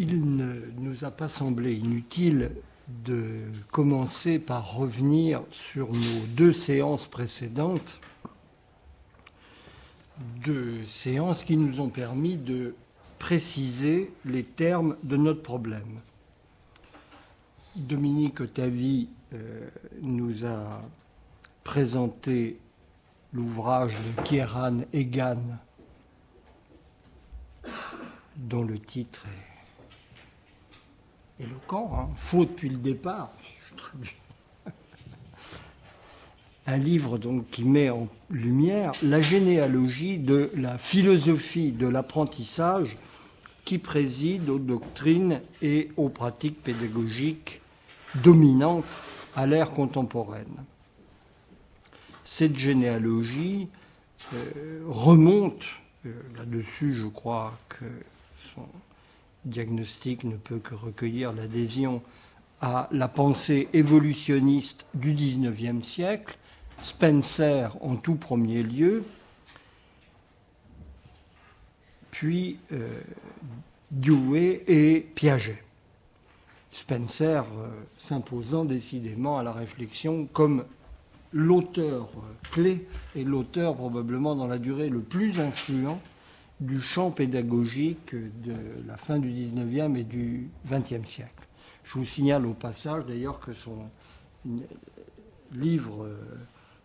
il ne nous a pas semblé inutile de commencer par revenir sur nos deux séances précédentes, deux séances qui nous ont permis de préciser les termes de notre problème. Dominique Otavi euh, nous a présenté l'ouvrage de Kieran Egan, dont le titre est éloquent, hein, faux depuis le départ. Un livre donc qui met en lumière la généalogie de la philosophie de l'apprentissage qui préside aux doctrines et aux pratiques pédagogiques dominantes à l'ère contemporaine. Cette généalogie euh, remonte, euh, là-dessus je crois que diagnostic ne peut que recueillir l'adhésion à la pensée évolutionniste du XIXe siècle, Spencer en tout premier lieu, puis euh, Dewey et Piaget. Spencer euh, s'imposant décidément à la réflexion comme l'auteur clé et l'auteur probablement dans la durée le plus influent du champ pédagogique de la fin du XIXe et du XXe siècle. Je vous signale au passage d'ailleurs que son livre euh,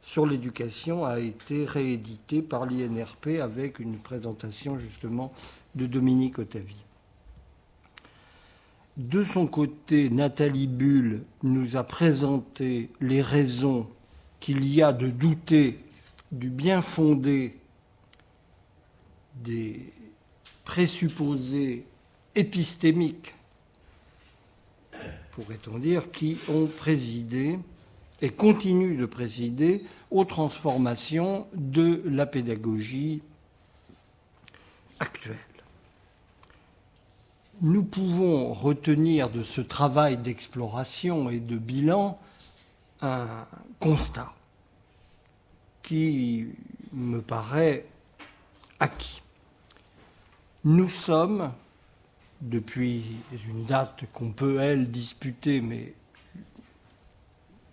sur l'éducation a été réédité par l'INRP avec une présentation justement de Dominique Otavi. De son côté, Nathalie Bull nous a présenté les raisons qu'il y a de douter du bien fondé des présupposés épistémiques, pourrait-on dire, qui ont présidé et continuent de présider aux transformations de la pédagogie actuelle nous pouvons retenir de ce travail d'exploration et de bilan un constat qui me paraît acquis. Nous sommes, depuis une date qu'on peut, elle, disputer, mais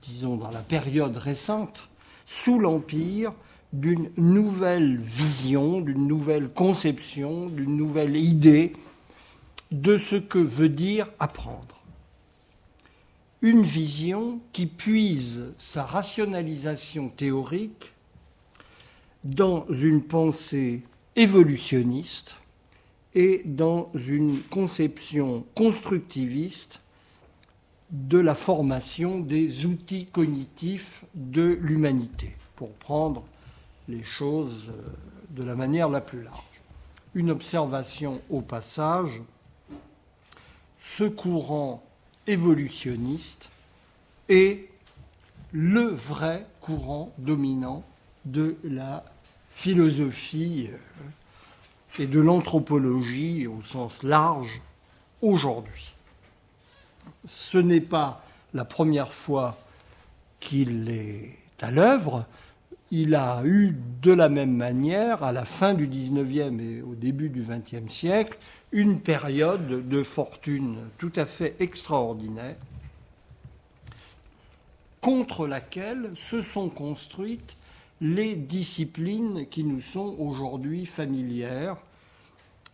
disons dans la période récente, sous l'empire d'une nouvelle vision, d'une nouvelle conception, d'une nouvelle idée de ce que veut dire apprendre. Une vision qui puise sa rationalisation théorique dans une pensée évolutionniste et dans une conception constructiviste de la formation des outils cognitifs de l'humanité, pour prendre les choses de la manière la plus large. Une observation au passage, ce courant évolutionniste est le vrai courant dominant de la philosophie euh, et de l'anthropologie au sens large aujourd'hui. Ce n'est pas la première fois qu'il est à l'œuvre. Il a eu de la même manière, à la fin du XIXe et au début du XXe siècle, une période de fortune tout à fait extraordinaire contre laquelle se sont construites les disciplines qui nous sont aujourd'hui familières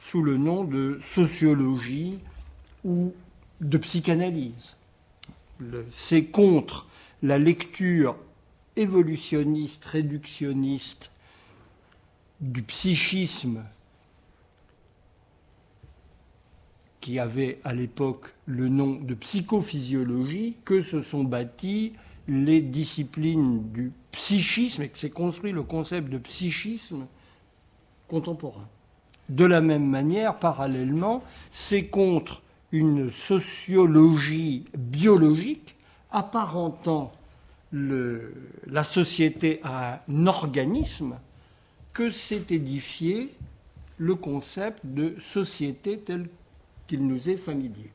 sous le nom de sociologie ou de psychanalyse. C'est contre la lecture évolutionniste, réductionniste du psychisme qui avait à l'époque le nom de psychophysiologie, que se sont bâties les disciplines du psychisme et que s'est construit le concept de psychisme contemporain. De la même manière, parallèlement, c'est contre une sociologie biologique apparentant la société à un organisme que s'est édifié le concept de société telle qu'il nous est familier.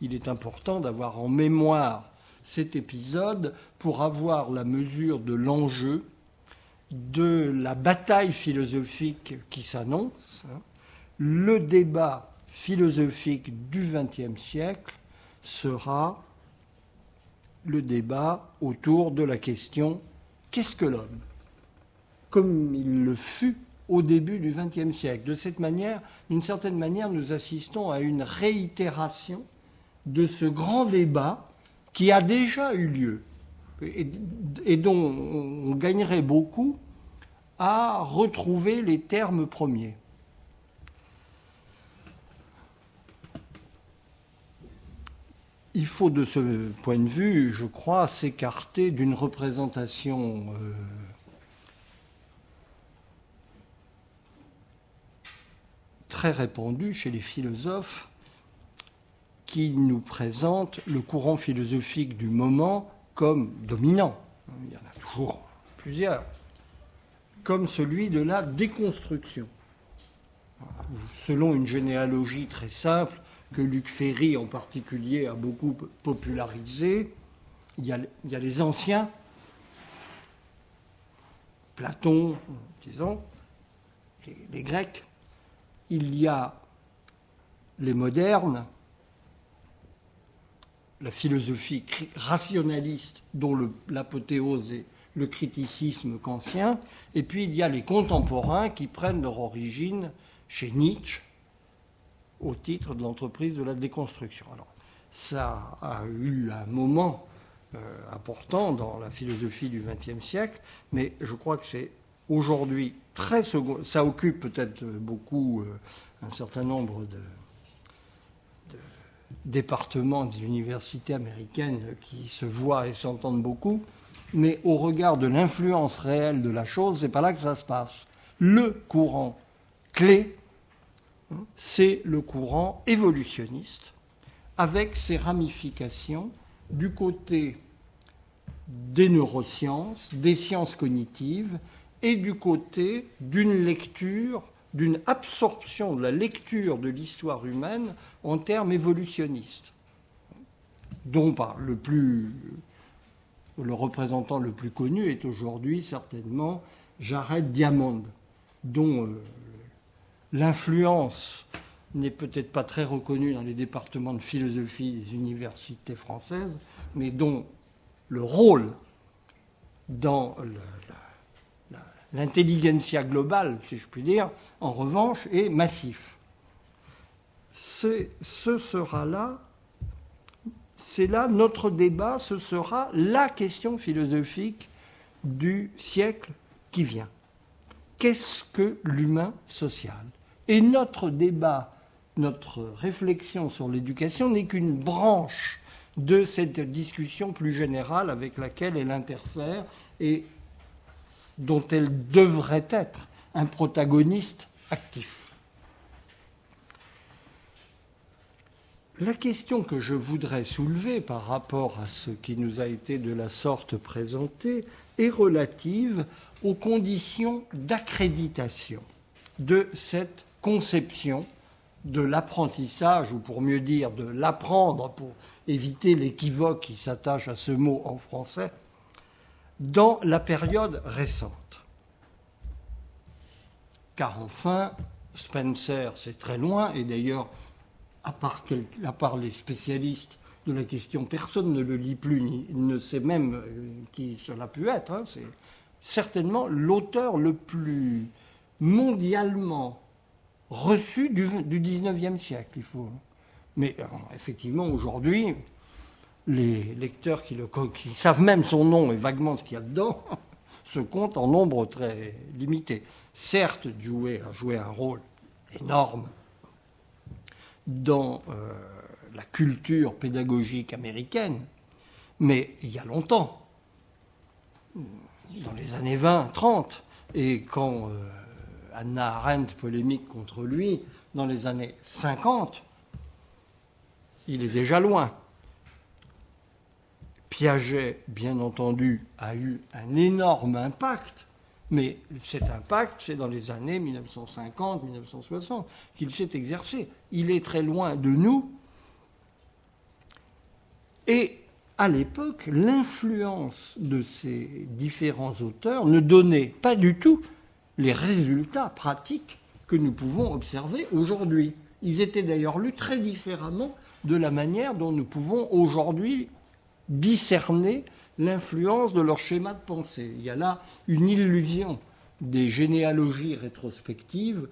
Il est important d'avoir en mémoire cet épisode pour avoir la mesure de l'enjeu de la bataille philosophique qui s'annonce. Le débat philosophique du XXe siècle sera le débat autour de la question qu'est-ce que l'homme? Comme il le fut au début du XXe siècle. De cette manière, d'une certaine manière, nous assistons à une réitération de ce grand débat qui a déjà eu lieu et, dont on gagnerait beaucoup à retrouver les termes premiers. Il faut de ce point de vue, je crois, s'écarter d'une représentation euh, très répandue chez les philosophes qui nous présente le courant philosophique du moment comme dominant. Il y en a toujours plusieurs comme celui de la déconstruction. Selon une généalogie très simple que Luc Ferry en particulier a beaucoup popularisée, il y a, les anciens, Platon, disons, les, Grecs, il y a les modernes, la philosophie rationaliste dont l'apothéose est le criticisme kantien, et puis il y a les contemporains qui prennent leur origine chez Nietzsche au titre de l'entreprise de la déconstruction. Alors, ça a eu un moment euh, important dans la philosophie du XXe siècle, mais je crois que c'est aujourd'hui très second... Ça occupe peut-être beaucoup euh, un certain nombre de, départements des universités américaines qui se voient et s'entendent beaucoup, mais au regard de l'influence réelle de la chose, c'est pas là que ça se passe. Le courant clé, hein, c'est le courant évolutionniste, avec ses ramifications du côté des neurosciences, des sciences cognitives, et du côté d'une lecture, d'une absorption de la lecture de l'histoire humaine en termes évolutionnistes, dont par le plus le représentant le plus connu est aujourd'hui certainement Jared Diamond, dont euh, l'influence n'est peut-être pas très reconnue dans les départements de philosophie des universités françaises, mais dont le rôle dans l'intelligentsia globale, si je puis dire, en revanche, est massif. Ce sera là c'est là notre débat, ce sera la question philosophique du siècle qui vient. Qu'est-ce que l'humain social? Et notre débat, notre réflexion sur l'éducation n'est qu'une branche de cette discussion plus générale avec laquelle elle interfère et dont elle devrait être un protagoniste actif. La question que je voudrais soulever par rapport à ce qui nous a été de la sorte présenté est relative aux conditions d'accréditation de cette conception de l'apprentissage, ou pour mieux dire de l'apprendre, pour éviter l'équivoque qui s'attache à ce mot en français, dans la période récente. Car enfin, Spencer, c'est très loin, et d'ailleurs à part, les spécialistes de la question, personne ne le lit plus, ni ne sait même euh, qui cela a pu être. Hein. C'est certainement l'auteur le plus mondialement reçu du, du 19e siècle. Il faut. Mais euh, effectivement, aujourd'hui, les lecteurs qui, le, qui, savent même son nom et vaguement ce qu'il y a dedans se comptent en nombre très limité. Certes, Dewey a joué un rôle énorme dans euh, la culture pédagogique américaine, mais il y a longtemps, dans les années 20, 30, et quand euh, Anna Arendt polémique contre lui dans les années 50, il est déjà loin. Piaget, bien entendu, a eu un énorme impact mais cet impact, c'est dans les années 1950-1960 qu'il s'est exercé. Il est très loin de nous. Et à l'époque, l'influence de ces différents auteurs ne donnait pas du tout les résultats pratiques que nous pouvons observer aujourd'hui. Ils étaient d'ailleurs lus très différemment de la manière dont nous pouvons aujourd'hui discerner l'influence de leur schéma de pensée. Il y a là une illusion des généalogies rétrospectives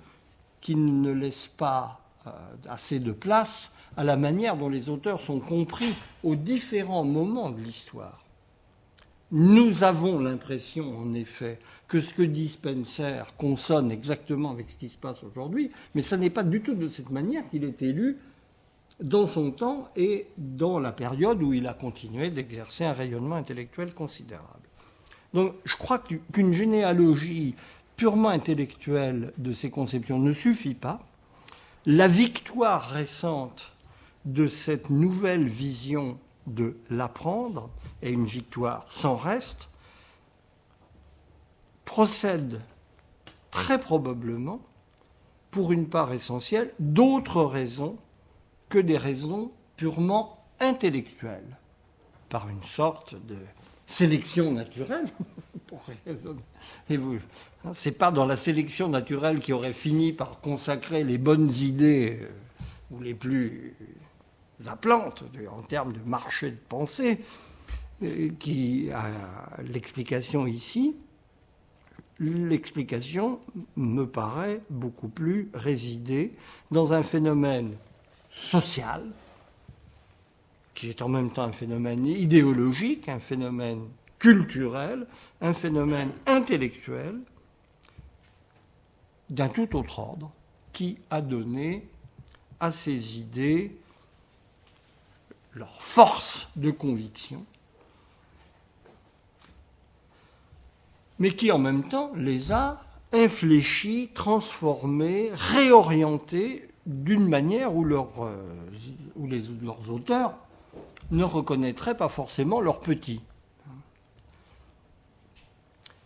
qui ne laissent pas euh, assez de place à la manière dont les auteurs sont compris aux différents moments de l'histoire. Nous avons l'impression, en effet, que ce que dit Spencer consonne exactement avec ce qui se passe aujourd'hui, mais ce n'est pas du tout de cette manière qu'il est élu dans son temps et dans la période où il a continué d'exercer un rayonnement intellectuel considérable. Donc je crois qu'une généalogie purement intellectuelle de ces conceptions ne suffit pas. La victoire récente de cette nouvelle vision de l'apprendre, et une victoire sans reste, procède très probablement, pour une part essentielle, d'autres raisons que des raisons purement intellectuelles, par une sorte de sélection naturelle. Et vous, hein, c'est pas dans la sélection naturelle qui aurait fini par consacrer les bonnes idées euh, ou les plus appelantes en termes de marché de pensée euh, qui a l'explication ici. L'explication me paraît beaucoup plus résider dans un phénomène social, qui est en même temps un phénomène idéologique, un phénomène culturel, un phénomène intellectuel d'un tout autre ordre, qui a donné à ces idées leur force de conviction, mais qui en même temps les a infléchis, transformés, réorientés d'une manière où, leurs auteurs ne reconnaîtraient pas forcément leurs petits.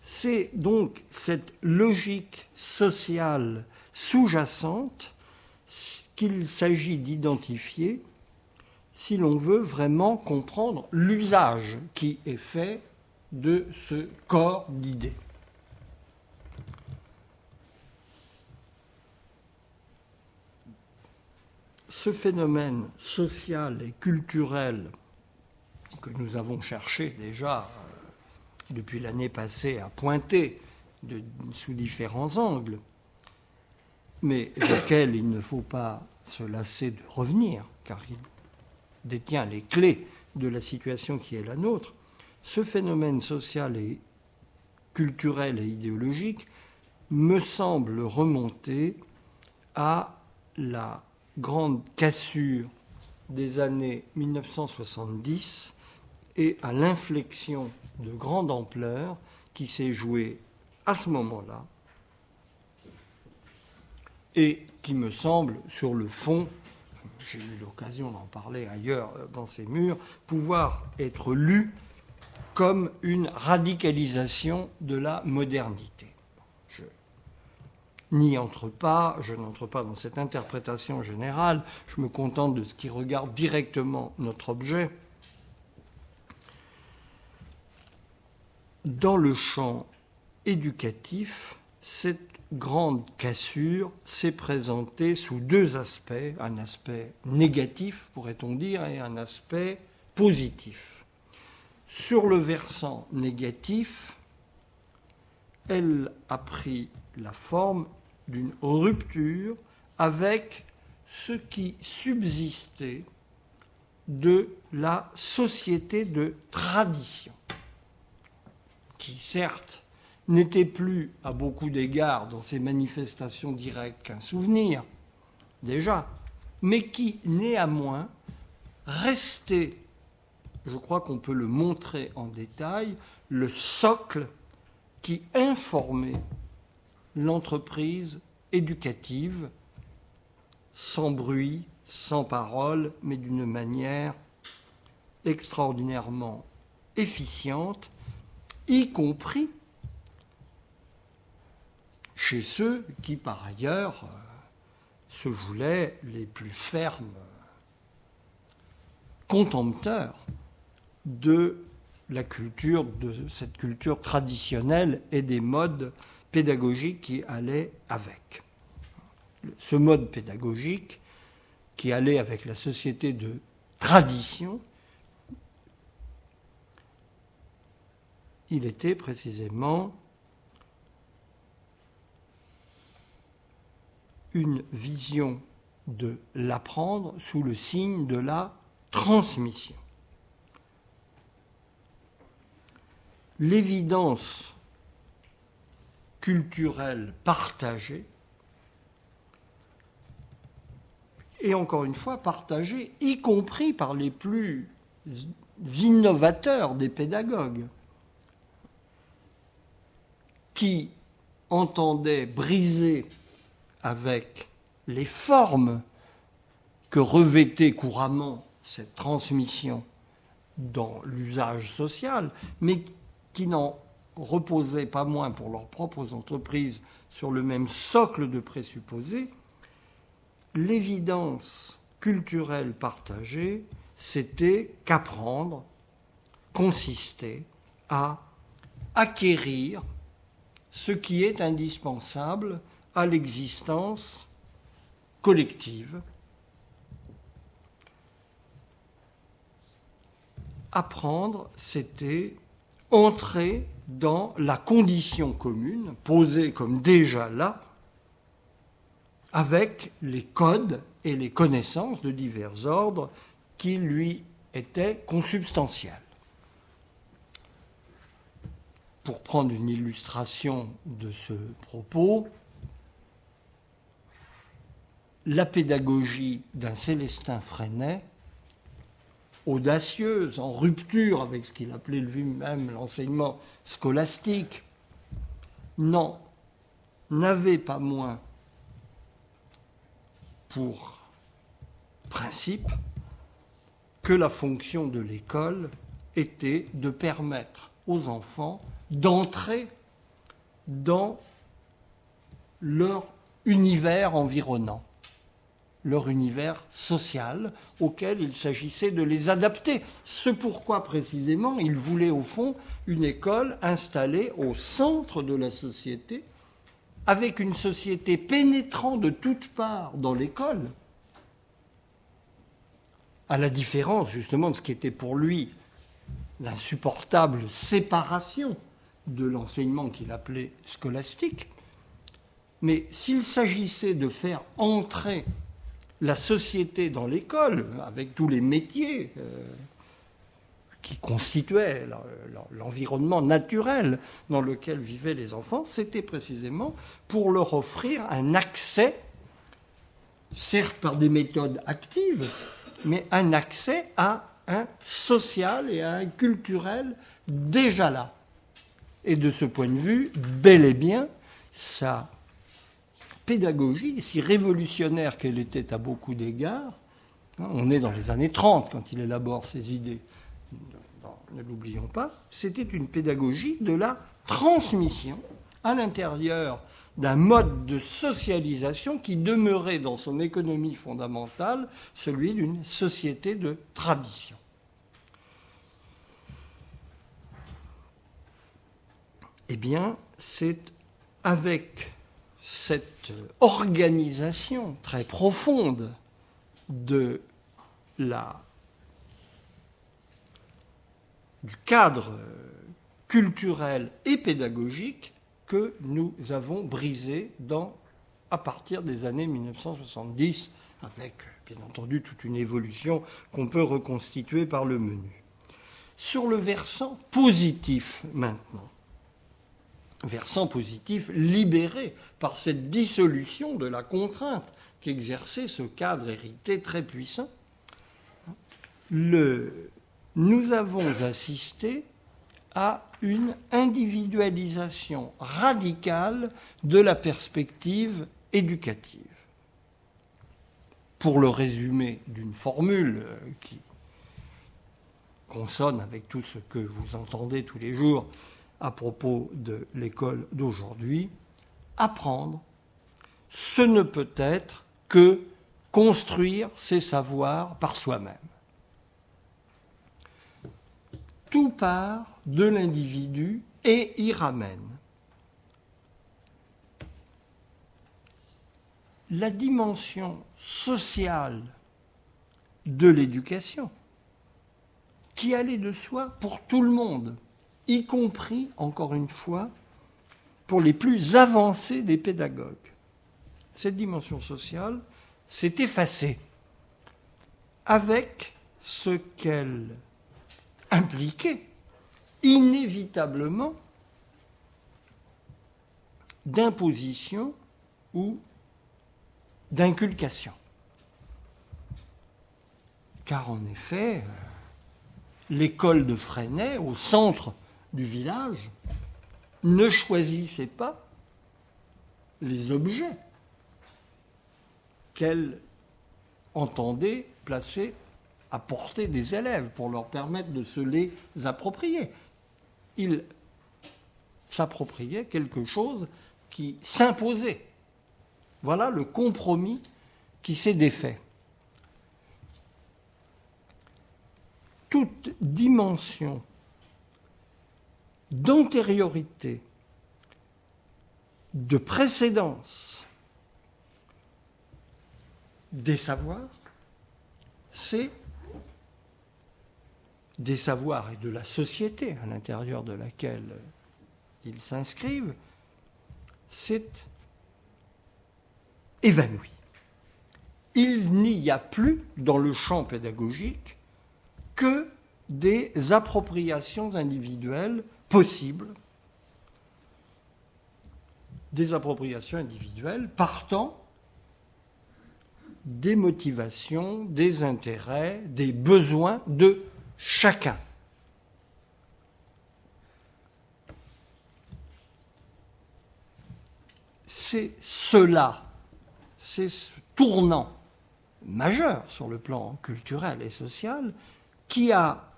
C'est donc cette logique sociale sous-jacente qu'il s'agit d'identifier si l'on veut vraiment comprendre l'usage qui est fait de ce corps d'idées. Ce phénomène social et culturel que nous avons cherché déjà euh, depuis l'année passée à pointer sous différents angles, mais auquel il ne faut pas se lasser de revenir, car il détient les clés de la situation qui est la nôtre, ce phénomène social et culturel et idéologique me semble remonter à la grande cassure des années 1970 et à l'inflexion de grande ampleur qui s'est jouée à ce moment-là et qui me semble, sur le fond, j'ai eu l'occasion d'en parler ailleurs dans ces murs, pouvoir être lu comme une radicalisation de la modernité n'y entre pas, je n'entre pas dans cette interprétation générale, je me contente de ce qui regarde directement notre objet. Dans le champ éducatif, cette grande cassure s'est présentée sous deux aspects, un aspect négatif, pourrait-on dire, et un aspect positif. Sur le versant négatif, elle a pris la forme d'une rupture avec ce qui subsistait de la société de tradition, qui certes n'était plus à beaucoup d'égards dans ses manifestations directes qu'un souvenir, déjà, mais qui néanmoins restait, je crois qu'on peut le montrer en détail, le socle qui informait l'entreprise éducative, sans bruit, sans parole, mais d'une manière extraordinairement efficiente, y compris chez ceux qui, par ailleurs, euh, se voulaient les plus fermes contempteurs de la culture, de cette culture traditionnelle et des modes pédagogique qui allait avec. Ce mode pédagogique qui allait avec la société de tradition, il était précisément une vision de l'apprendre sous le signe de la transmission. L'évidence culturelle partagée et encore une fois partagée, y compris par les plus innovateurs des pédagogues, qui entendaient briser avec les formes que revêtait couramment cette transmission dans l'usage social, mais qui n'en reposaient pas moins pour leurs propres entreprises sur le même socle de présupposés, l'évidence culturelle partagée, c'était qu'apprendre consistait à acquérir ce qui est indispensable à l'existence collective. Apprendre, c'était entrer dans la condition commune, posée comme déjà là, avec les codes et les connaissances de divers ordres qui lui étaient consubstantiels. Pour prendre une illustration de ce propos, la pédagogie d'un Célestin Freinet, audacieuse, en rupture avec ce qu'il appelait lui-même l'enseignement scolastique, non, n'avait pas moins pour principe que la fonction de l'école était de permettre aux enfants d'entrer dans leur univers environnant, leur univers social auquel il s'agissait de les adapter. Ce pourquoi précisément il voulait au fond une école installée au centre de la société, avec une société pénétrant de toutes parts dans l'école, à la différence justement de ce qui était pour lui l'insupportable séparation de l'enseignement qu'il appelait scolastique. Mais s'il s'agissait de faire entrer la société dans l'école, avec tous les métiers, euh, qui constituait l'environnement naturel dans lequel vivaient les enfants, c'était précisément pour leur offrir un accès, certes par des méthodes actives, mais un accès à un social et à un culturel déjà là. Et de ce point de vue, bel et bien, sa pédagogie, si révolutionnaire qu'elle était à beaucoup d'égards, hein, on est dans les années 30 quand il élabore ses idées, ne l'oublions pas, c'était une pédagogie de la transmission à l'intérieur d'un mode de socialisation qui demeurait dans son économie fondamentale celui d'une société de tradition. Eh bien, c'est avec cette organisation très profonde du cadre culturel et pédagogique que nous avons brisé à partir des années 1970, avec bien entendu toute une évolution qu'on peut reconstituer par le menu. Sur le versant positif maintenant, versant positif libéré par cette dissolution de la contrainte qu'exerçait ce cadre hérité très puissant, nous avons assisté à une individualisation radicale de la perspective éducative. Pour le résumer d'une formule qui consonne avec tout ce que vous entendez tous les jours à propos de l'école d'aujourd'hui, apprendre, ce ne peut être que construire ses savoirs par soi-même tout part de l'individu et y ramène. La dimension sociale de l'éducation, qui allait de soi pour tout le monde, y compris, encore une fois, pour les plus avancés des pédagogues. Cette dimension sociale s'est effacée avec ce qu'elle impliquait inévitablement d'imposition ou d'inculcation. Car en effet, l'école de Freinet, au centre du village, ne choisissait pas les objets qu'elle entendait placer à portée des élèves pour leur permettre de se les approprier. Il s'appropriait quelque chose qui s'imposait. Voilà le compromis qui s'est défait. Toute dimension d'antériorité, de précédence des savoirs, c'est des savoirs et de la société à l'intérieur de laquelle ils s'inscrivent, c'est évanoui. Il n'y a plus dans le champ pédagogique que des appropriations individuelles possibles, des appropriations individuelles partant des motivations, des intérêts, des besoins de chacun. C'est cela, c'est ce tournant majeur sur le plan culturel et social qui a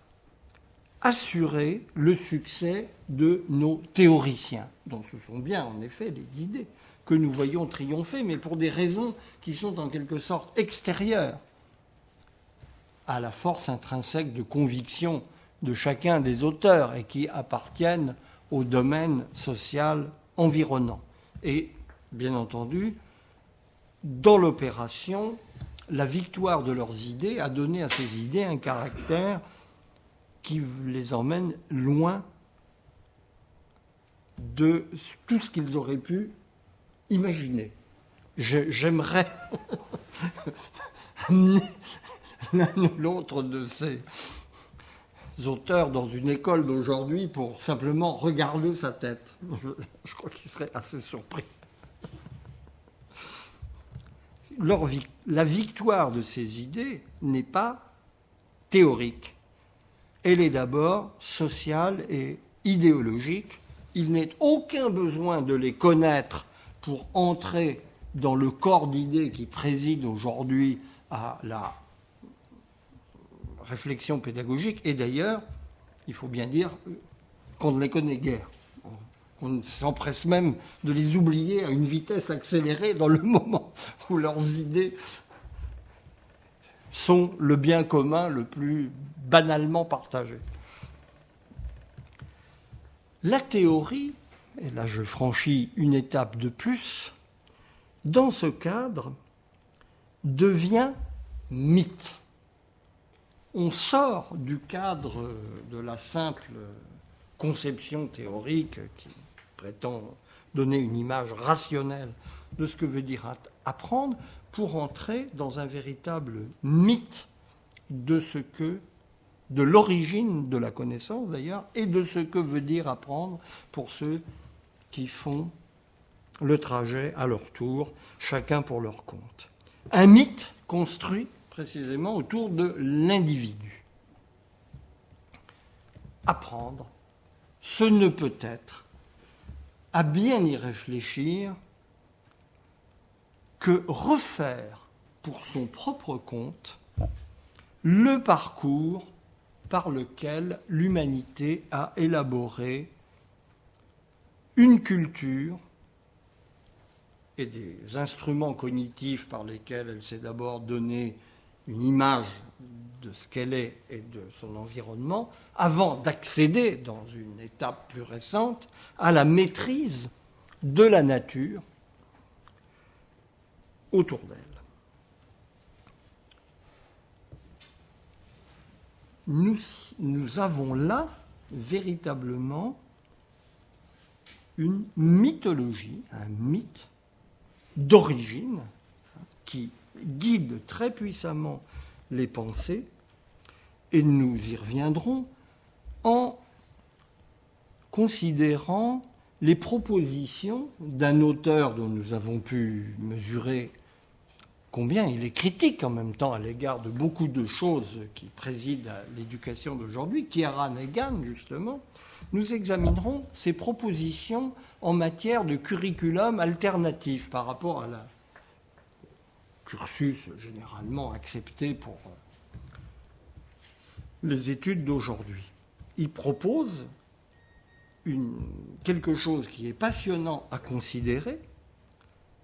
assuré le succès de nos théoriciens, dont ce sont bien en effet les idées que nous voyons triompher, mais pour des raisons qui sont en quelque sorte extérieures à la force intrinsèque de conviction de chacun des auteurs et qui appartiennent au domaine social environnant. Et, bien entendu, dans l'opération, la victoire de leurs idées a donné à ces idées un caractère qui les emmène loin de tout ce qu'ils auraient pu imaginer. J'aimerais amener l'un ou l'autre de ces auteurs dans une école d'aujourd'hui pour simplement regarder sa tête. Je, crois qu'il serait assez surpris. la victoire de ces idées n'est pas théorique. Elle est d'abord sociale et idéologique. Il n'est aucun besoin de les connaître pour entrer dans le corps d'idées qui préside aujourd'hui à la réflexion pédagogique. Et d'ailleurs, il faut bien dire qu'on ne les connaît guère. On s'empresse même de les oublier à une vitesse accélérée dans le moment où leurs idées sont le bien commun le plus banalement partagé. La théorie, et là je franchis une étape de plus, dans ce cadre, devient mythe on sort du cadre de la simple conception théorique qui prétend donner une image rationnelle de ce que veut dire apprendre pour entrer dans un véritable mythe de ce que de l'origine de la connaissance d'ailleurs et de ce que veut dire apprendre pour ceux qui font le trajet à leur tour, chacun pour leur compte. Un mythe construit précisément autour de l'individu. Apprendre, ce ne peut être, à bien y réfléchir, que refaire pour son propre compte le parcours par lequel l'humanité a élaboré une culture et des instruments cognitifs par lesquels elle s'est d'abord donnée une image de ce qu'elle est et de son environnement, avant d'accéder, dans une étape plus récente, à la maîtrise de la nature autour d'elle. nous, avons là véritablement une mythologie, un mythe d'origine qui guide très puissamment les pensées, et nous y reviendrons en considérant les propositions d'un auteur dont nous avons pu mesurer combien il est critique en même temps à l'égard de beaucoup de choses qui président à l'éducation d'aujourd'hui, Kiara Negan justement, nous examinerons ses propositions en matière de curriculum alternatif par rapport à la cursus généralement accepté pour les études d'aujourd'hui. Il propose une, quelque chose qui est passionnant à considérer,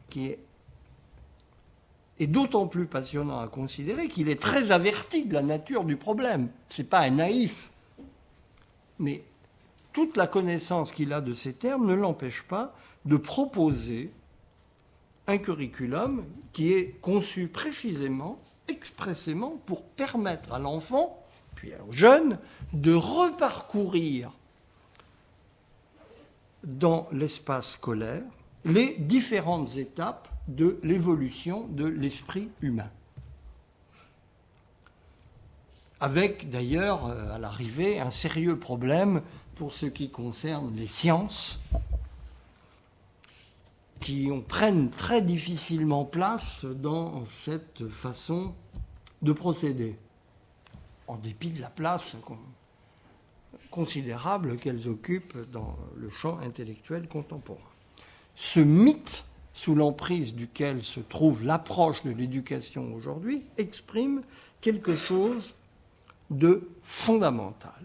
qui est, est d'autant plus passionnant à considérer qu'il est très averti de la nature du problème. Ce n'est pas un naïf, mais toute la connaissance qu'il a de ces termes ne l'empêche pas de proposer un curriculum qui est conçu précisément, expressément, pour permettre à l'enfant, puis aux jeunes, de reparcourir dans l'espace scolaire les différentes étapes de l'évolution de l'esprit humain. Avec d'ailleurs euh, à l'arrivée un sérieux problème pour ce qui concerne les sciences, qui prennent très difficilement place dans cette façon de procéder, en dépit de la place considérable qu'elles occupent dans le champ intellectuel contemporain. Ce mythe sous l'emprise duquel se trouve l'approche de l'éducation aujourd'hui exprime quelque chose de fondamental.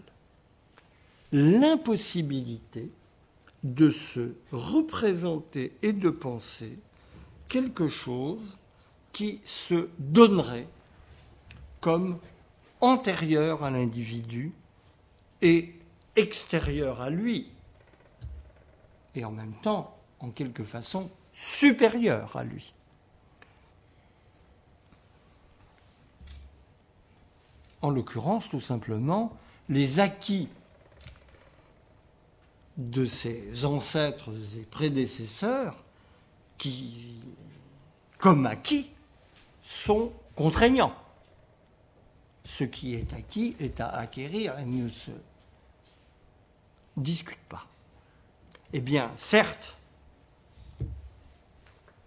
L'impossibilité de se représenter et de penser quelque chose qui se donnerait comme antérieur à l'individu et extérieur à lui, et en même temps, en quelque façon, supérieur à lui. En l'occurrence, tout simplement, les acquis de ses ancêtres et prédécesseurs qui, comme acquis, sont contraignants. Ce qui est acquis est à acquérir et ne se discute pas. Eh bien, certes,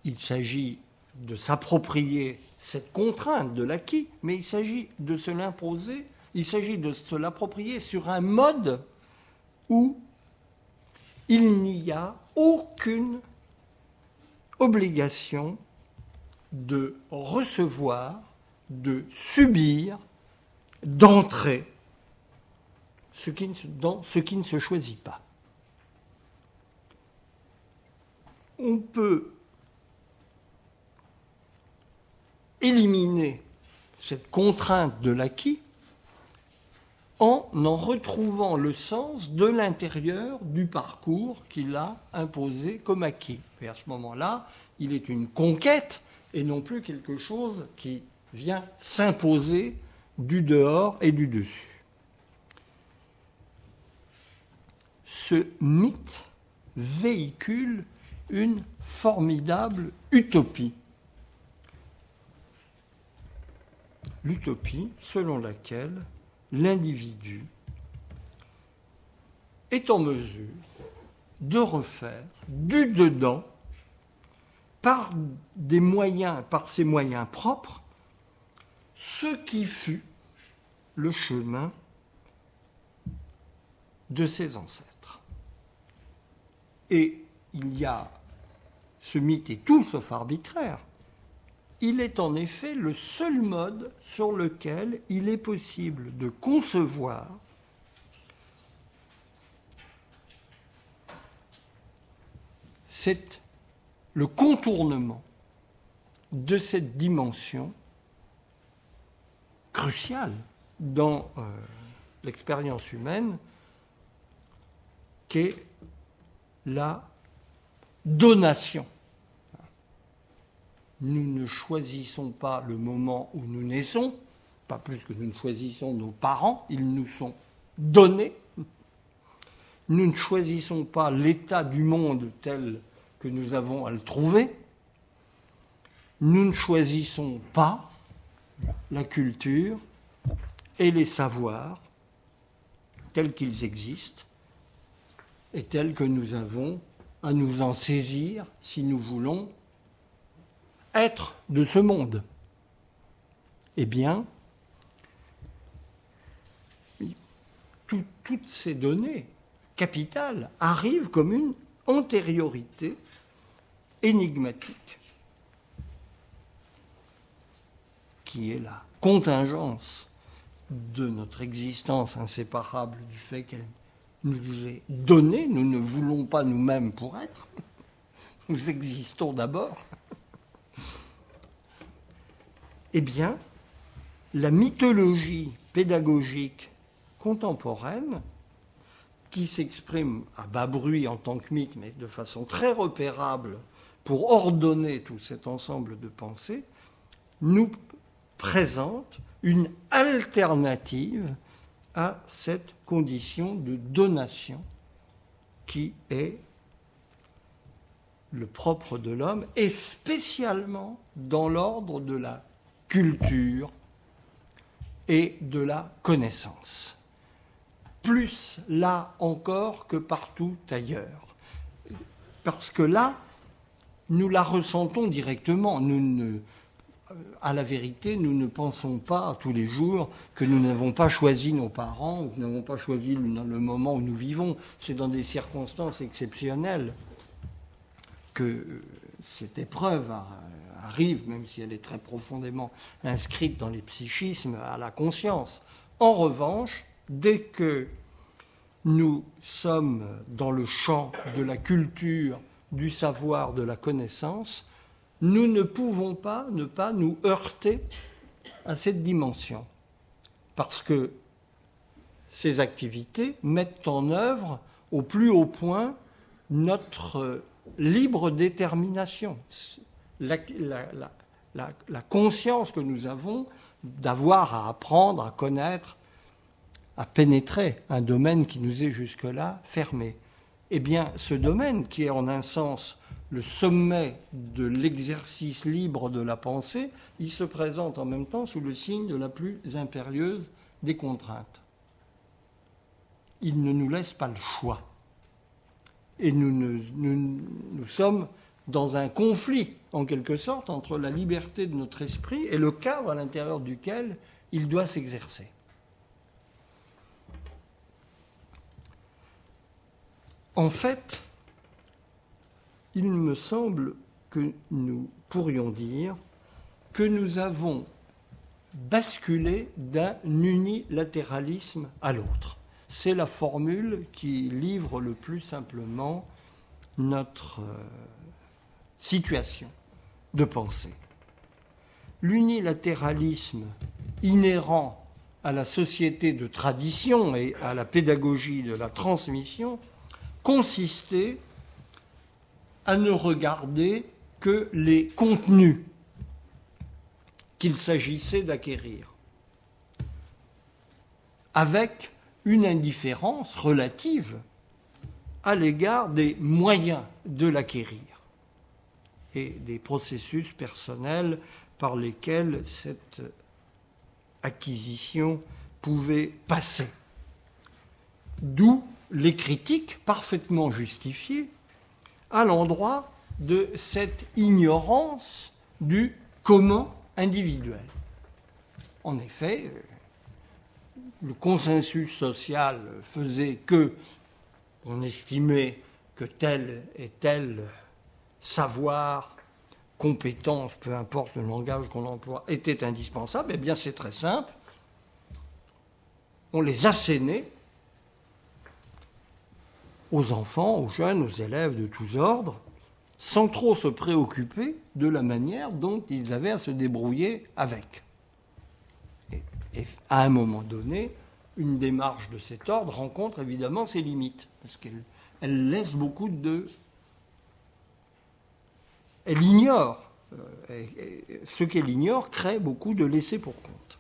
il s'agit de s'approprier cette contrainte de l'acquis, mais il s'agit de se l'imposer, il s'agit de se l'approprier sur un mode où il n'y a aucune obligation de recevoir, de subir, d'entrer dans ce qui ne se choisit pas. On peut éliminer cette contrainte de l'acquis en en retrouvant le sens de l'intérieur du parcours qu'il a imposé comme acquis. Et à ce moment-là, il est une conquête et non plus quelque chose qui vient s'imposer du dehors et du dessus. Ce mythe véhicule une formidable utopie. L'utopie selon laquelle l'individu est en mesure de refaire du dedans, par des moyens, par ses moyens propres, ce qui fut le chemin de ses ancêtres. Et il y a, ce mythe est tout sauf arbitraire, il est en effet le seul mode sur lequel il est possible de concevoir le contournement de cette dimension cruciale dans euh, l'expérience humaine qu'est la donation nous ne choisissons pas le moment où nous naissons, pas plus que nous ne choisissons nos parents, ils nous sont donnés. Nous ne choisissons pas l'état du monde tel que nous avons à le trouver. Nous ne choisissons pas la culture et les savoirs tels qu'ils existent et tels que nous avons à nous en saisir si nous voulons être de ce monde. Eh bien, toutes ces données capitales arrivent comme une antériorité énigmatique qui est la contingence de notre existence inséparable du fait qu'elle nous est donnée. Nous ne voulons pas nous-mêmes pour être. Nous existons d'abord. Eh bien, la mythologie pédagogique contemporaine, qui s'exprime à bas bruit en tant que mythe, mais de façon très repérable pour ordonner tout cet ensemble de pensées, nous présente une alternative à cette condition de donation qui est le propre de l'homme, et spécialement dans l'ordre de la culture et de la connaissance. Plus là encore que partout ailleurs. Parce que là, nous la ressentons directement. Nous ne, à la vérité, nous ne pensons pas tous les jours que nous n'avons pas choisi nos parents ou que nous n'avons pas choisi le, le moment où nous vivons. C'est dans des circonstances exceptionnelles que cette épreuve arrive, même si elle est très profondément inscrite dans les psychismes, à la conscience. En revanche, dès que nous sommes dans le champ de la culture, du savoir, de la connaissance, nous ne pouvons pas ne pas nous heurter à cette dimension. Parce que ces activités mettent en œuvre au plus haut point notre libre détermination la, conscience que nous avons d'avoir à apprendre, à connaître, à pénétrer un domaine qui nous est jusque-là fermé. Eh bien, ce domaine, qui est en un sens le sommet de l'exercice libre de la pensée, il se présente en même temps sous le signe de la plus impérieuse des contraintes. Il ne nous laisse pas le choix. Et nous, sommes dans un conflit, en quelque sorte, entre la liberté de notre esprit et le cadre à l'intérieur duquel il doit s'exercer. En fait, il me semble que nous pourrions dire que nous avons basculé d'un unilatéralisme à l'autre. C'est la formule qui livre le plus simplement notre euh, situation de pensée. L'unilatéralisme inhérent à la société de tradition et à la pédagogie de la transmission consistait à ne regarder que les contenus qu'il s'agissait d'acquérir, avec une indifférence relative à l'égard des moyens de l'acquérir et des processus personnels par lesquels cette acquisition pouvait passer. D'où les critiques parfaitement justifiées à l'endroit de cette ignorance du comment individuel. En effet, le consensus social faisait que on estimait que tel et tel savoir, compétence, peu importe le langage qu'on emploie, était indispensable, eh bien c'est très simple. On les assénait aux enfants, aux jeunes, aux élèves de tous ordres, sans trop se préoccuper de la manière dont ils avaient à se débrouiller avec. Et, à un moment donné, une démarche de cet ordre rencontre évidemment ses limites, parce qu'elle elle laisse beaucoup de elle ignore. Euh, ce qu'elle ignore crée beaucoup de laissés pour compte.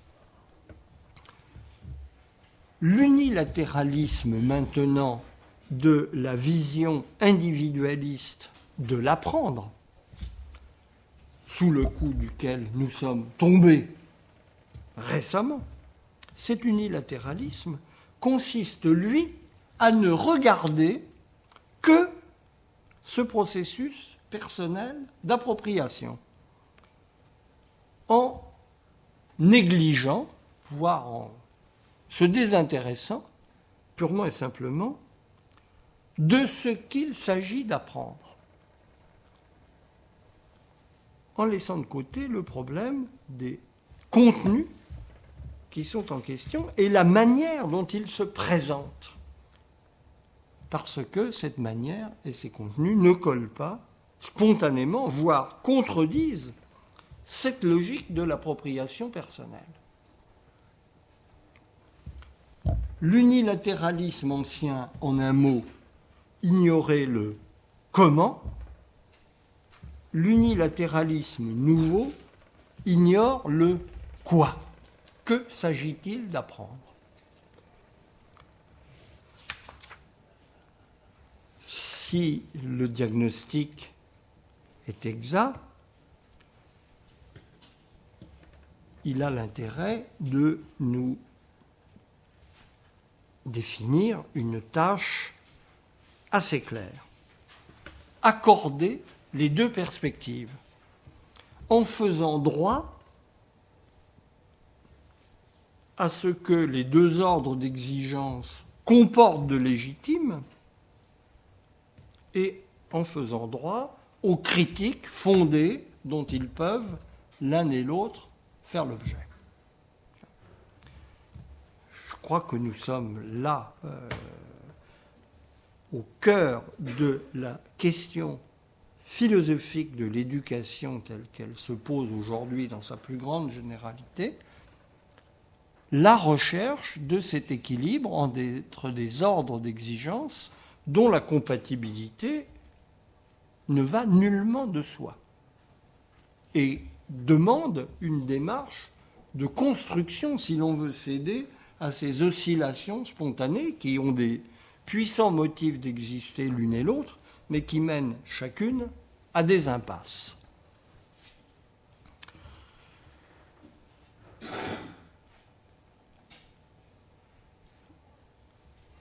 L'unilatéralisme maintenant de la vision individualiste de l'apprendre, sous le coup duquel nous sommes tombés récemment, cet unilatéralisme consiste, lui, à ne regarder que ce processus personnel d'appropriation, en négligeant, voire en se désintéressant, purement et simplement, de ce qu'il s'agit d'apprendre, en laissant de côté le problème des contenus qui sont en question et la manière dont ils se présentent. Parce que cette manière et ces contenus ne collent pas spontanément, voire contredisent cette logique de l'appropriation personnelle. L'unilatéralisme ancien, en un mot, ignorait le comment, l'unilatéralisme nouveau ignore le quoi. Que s'agit-il d'apprendre? Si le diagnostic est exact, il a l'intérêt de nous définir une tâche assez claire. Accorder les deux perspectives en faisant droit à ce que les deux ordres d'exigence comportent de légitime et en faisant droit aux critiques fondées dont ils peuvent, l'un et l'autre, faire l'objet. Je crois que nous sommes là, euh, au cœur de la question philosophique de l'éducation telle qu'elle se pose aujourd'hui dans sa plus grande généralité, la recherche de cet équilibre entre des ordres d'exigence dont la compatibilité ne va nullement de soi et demande une démarche de construction si l'on veut céder à ces oscillations spontanées qui ont des puissants motifs d'exister l'une et l'autre, mais qui mènent chacune à des impasses.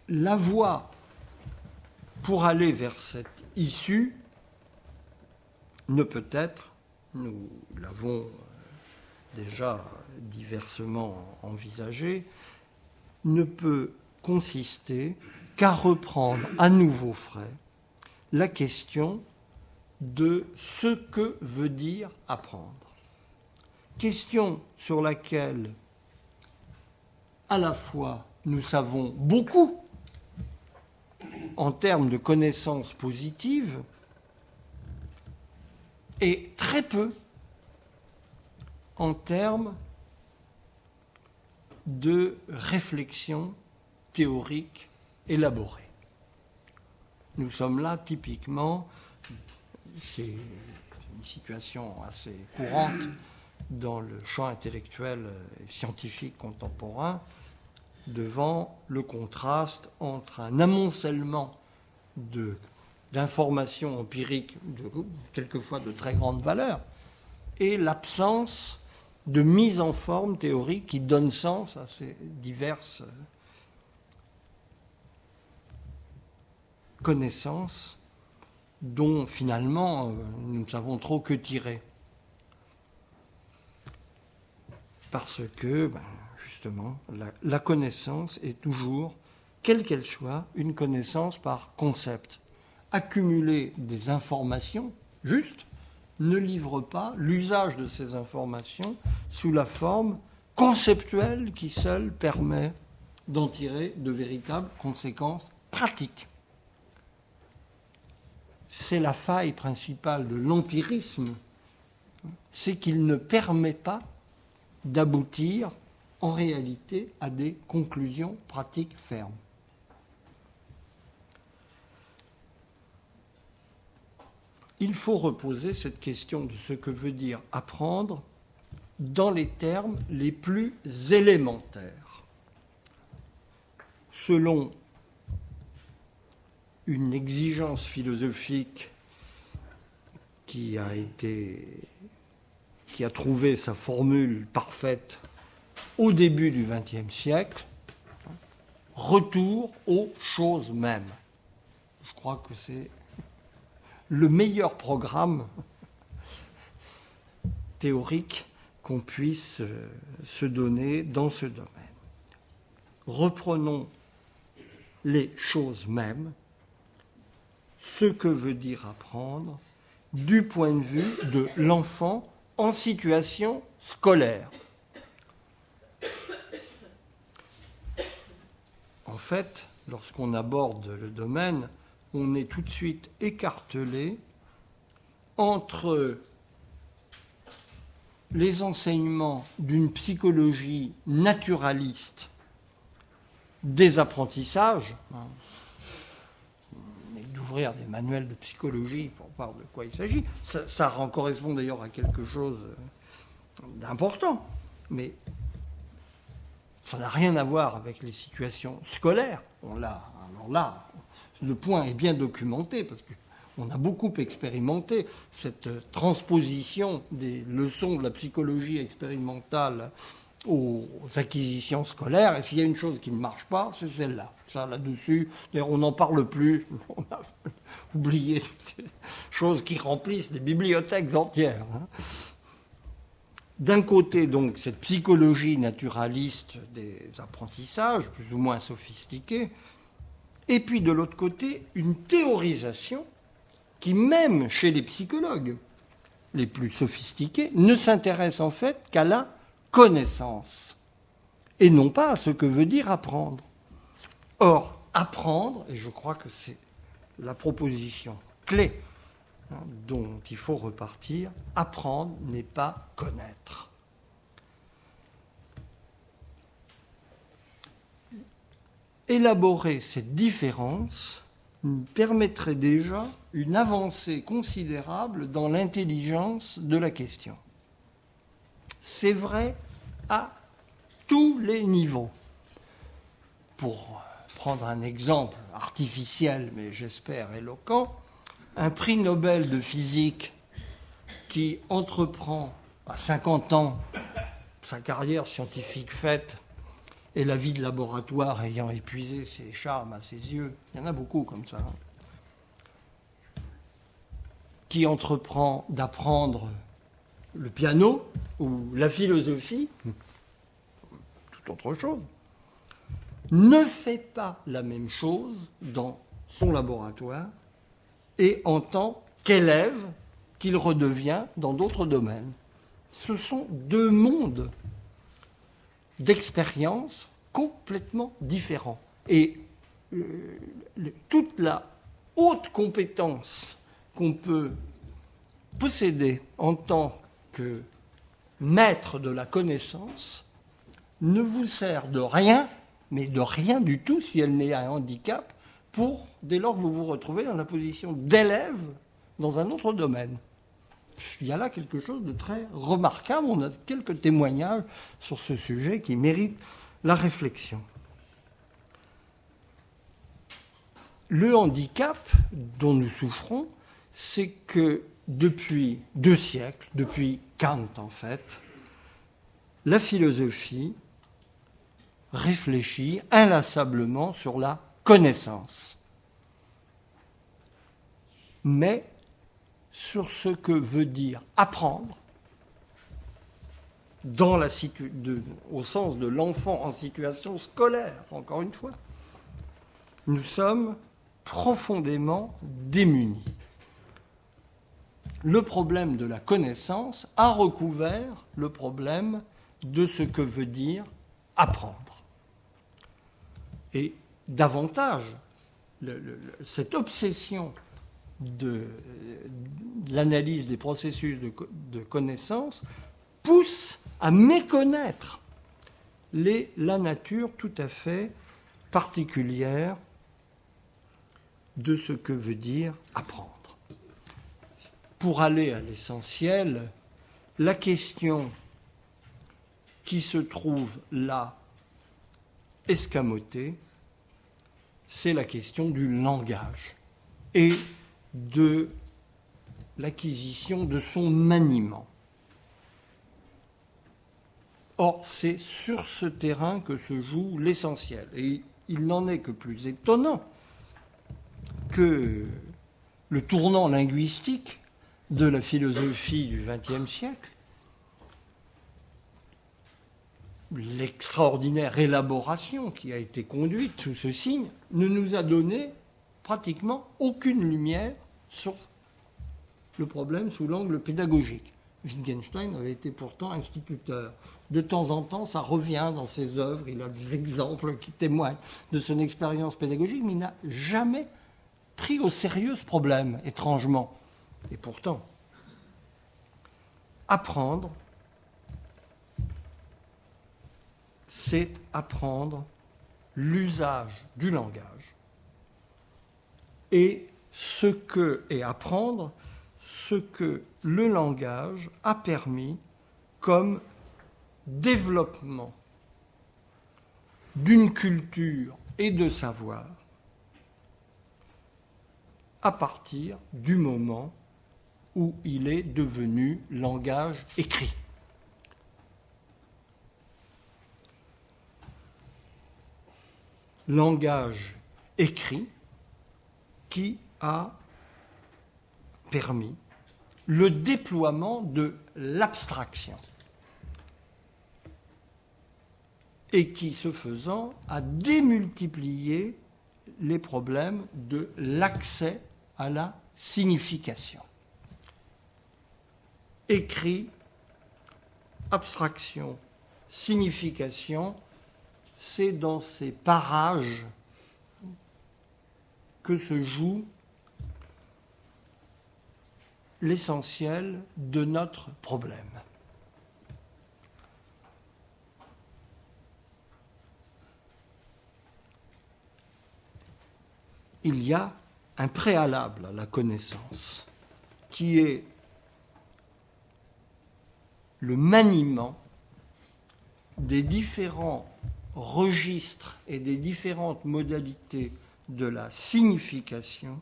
La voie pour aller vers cette issue ne peut être, nous l'avons déjà diversement envisagé, ne peut consister qu'à reprendre à nouveau frais la question de ce que veut dire apprendre. Question sur laquelle à la fois nous savons beaucoup en termes de connaissances positives et très peu en termes de réflexion théorique élaborée. Nous sommes là typiquement, c'est une situation assez courante dans le champ intellectuel et scientifique contemporain, devant le contraste entre un amoncellement d'informations empiriques, quelquefois de très grande valeur, et l'absence de mise en forme théorique qui donne sens à ces diverses connaissances dont finalement euh, nous ne savons trop que tirer. Parce que, ben, justement, la, connaissance est toujours, quelle qu'elle soit, une connaissance par concept. Accumuler des informations, juste, ne livre pas l'usage de ces informations sous la forme conceptuelle qui seule permet d'en tirer de véritables conséquences pratiques. C'est la faille principale de l'empirisme, c'est qu'il ne permet pas d'aboutir en réalité à des conclusions pratiques fermes. Il faut reposer cette question de ce que veut dire apprendre dans les termes les plus élémentaires. selon une exigence philosophique qui a été qui a trouvé sa formule parfaite au début du XXe siècle, retour aux choses mêmes. Je crois que c'est le meilleur programme théorique qu'on puisse euh, se donner dans ce domaine. Reprenons les choses mêmes, ce que veut dire apprendre, du point de vue de l'enfant en situation scolaire. En fait, lorsqu'on aborde le domaine, on est tout de suite écartelé entre les enseignements d'une psychologie naturaliste des apprentissages, hein, d'ouvrir des manuels de psychologie pour voir de quoi il s'agit, ça, ça correspond d'ailleurs à quelque chose d'important, mais ça n'a rien à voir avec les situations scolaires. On l'a, alors là, le point est bien documenté parce qu'on a beaucoup expérimenté cette transposition des leçons de la psychologie expérimentale aux acquisitions scolaires. Et s'il y a une chose qui ne marche pas, c'est celle-là. Ça, là-dessus, on n'en parle plus. On a oublié ces choses qui remplissent des bibliothèques entières. Hein d'un côté, donc, cette psychologie naturaliste des apprentissages, plus ou moins sophistiquée, et puis de l'autre côté, une théorisation qui, même chez les psychologues les plus sophistiqués, ne s'intéresse en fait qu'à la connaissance, et non pas à ce que veut dire apprendre. Or, apprendre, et je crois que c'est la proposition clé Hein, dont il faut repartir, apprendre n'est pas connaître. Élaborer cette différence permettrait déjà une avancée considérable dans l'intelligence de la question. C'est vrai à tous les niveaux. Pour prendre un exemple artificiel, mais j'espère éloquent, un prix Nobel de physique qui entreprend à 50 ans sa carrière scientifique faite et la vie de laboratoire ayant épuisé ses charmes à ses yeux, il y en a beaucoup comme ça, hein, qui entreprend d'apprendre le piano ou la philosophie, tout autre chose, ne fait pas la même chose dans son laboratoire et en tant qu'élève qu'il redevient dans d'autres domaines. Ce sont deux mondes d'expérience complètement différents. Et euh, toute la haute compétence qu'on peut posséder en tant que maître de la connaissance ne vous sert de rien, mais de rien du tout si elle n'est un handicap pour, dès lors que vous vous retrouvez dans la position d'élève dans un autre domaine. Il y a là quelque chose de très remarquable. On a quelques témoignages sur ce sujet qui méritent la réflexion. Le handicap dont nous souffrons, c'est que depuis deux siècles, depuis Kant en fait, la philosophie réfléchit inlassablement sur la connaissance, mais sur ce que veut dire apprendre au sens de l'enfant en situation scolaire, encore une fois. Nous sommes profondément démunis. Le problème de la connaissance a recouvert le problème de ce que veut dire apprendre. Et davantage cette obsession de, l'analyse des processus de, connaissance pousse à méconnaître la nature tout à fait particulière de ce que veut dire apprendre. Pour aller à l'essentiel, la question qui se trouve là escamotée c'est la question du langage et de l'acquisition de son maniement. Or, c'est sur ce terrain que se joue l'essentiel. Et il n'en est que plus étonnant que le tournant linguistique de la philosophie du XXe siècle, l'extraordinaire élaboration qui a été conduite sous ce signe, ne nous a donné pratiquement aucune lumière sur le problème sous l'angle pédagogique. Wittgenstein avait été pourtant instituteur. De temps en temps, ça revient dans ses œuvres, il a des exemples qui témoignent de son expérience pédagogique, mais il n'a jamais pris au sérieux ce problème, étrangement. Et pourtant, apprendre, c'est apprendre l'usage du langage et ce que et apprendre ce que le langage a permis comme développement d'une culture et de savoir à partir du moment où il est devenu langage écrit. Langage écrit qui a permis le déploiement de l'abstraction et qui, ce faisant, a démultiplié les problèmes de l'accès à la signification. Écrit, abstraction, signification, c'est dans ces parages que se joue l'essentiel de notre problème. Il y a un préalable à la connaissance, qui est le maniement des différents registres et des différentes modalités de la signification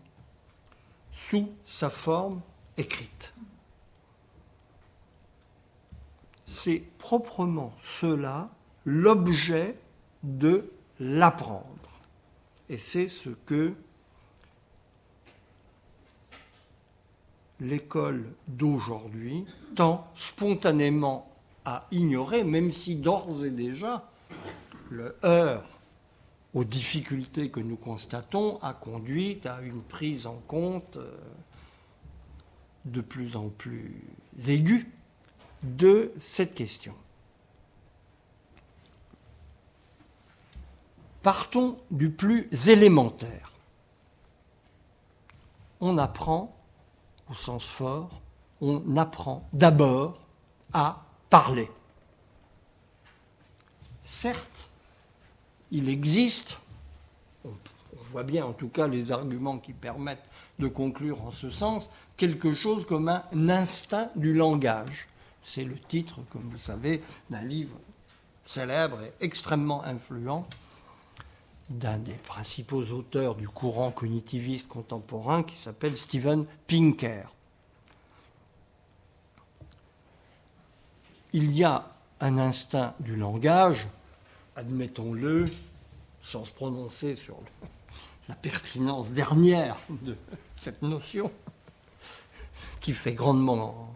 sous sa forme écrite. C'est proprement cela l'objet de l'apprendre. Et c'est ce que l'école d'aujourd'hui tend spontanément à ignorer, même si d'ores et déjà le heurt aux difficultés que nous constatons a conduit à une prise en compte euh, de plus en plus aiguë de cette question. Partons du plus élémentaire. On apprend au sens fort, on apprend d'abord à parler. Certes, il existe, on, voit bien en tout cas les arguments qui permettent de conclure en ce sens, quelque chose comme un instinct du langage. C'est le titre, comme vous savez, d'un livre célèbre et extrêmement influent d'un des principaux auteurs du courant cognitiviste contemporain qui s'appelle Steven Pinker. Il y a un instinct du langage, admettons-le, sans se prononcer sur la pertinence dernière de cette notion, qui fait grandement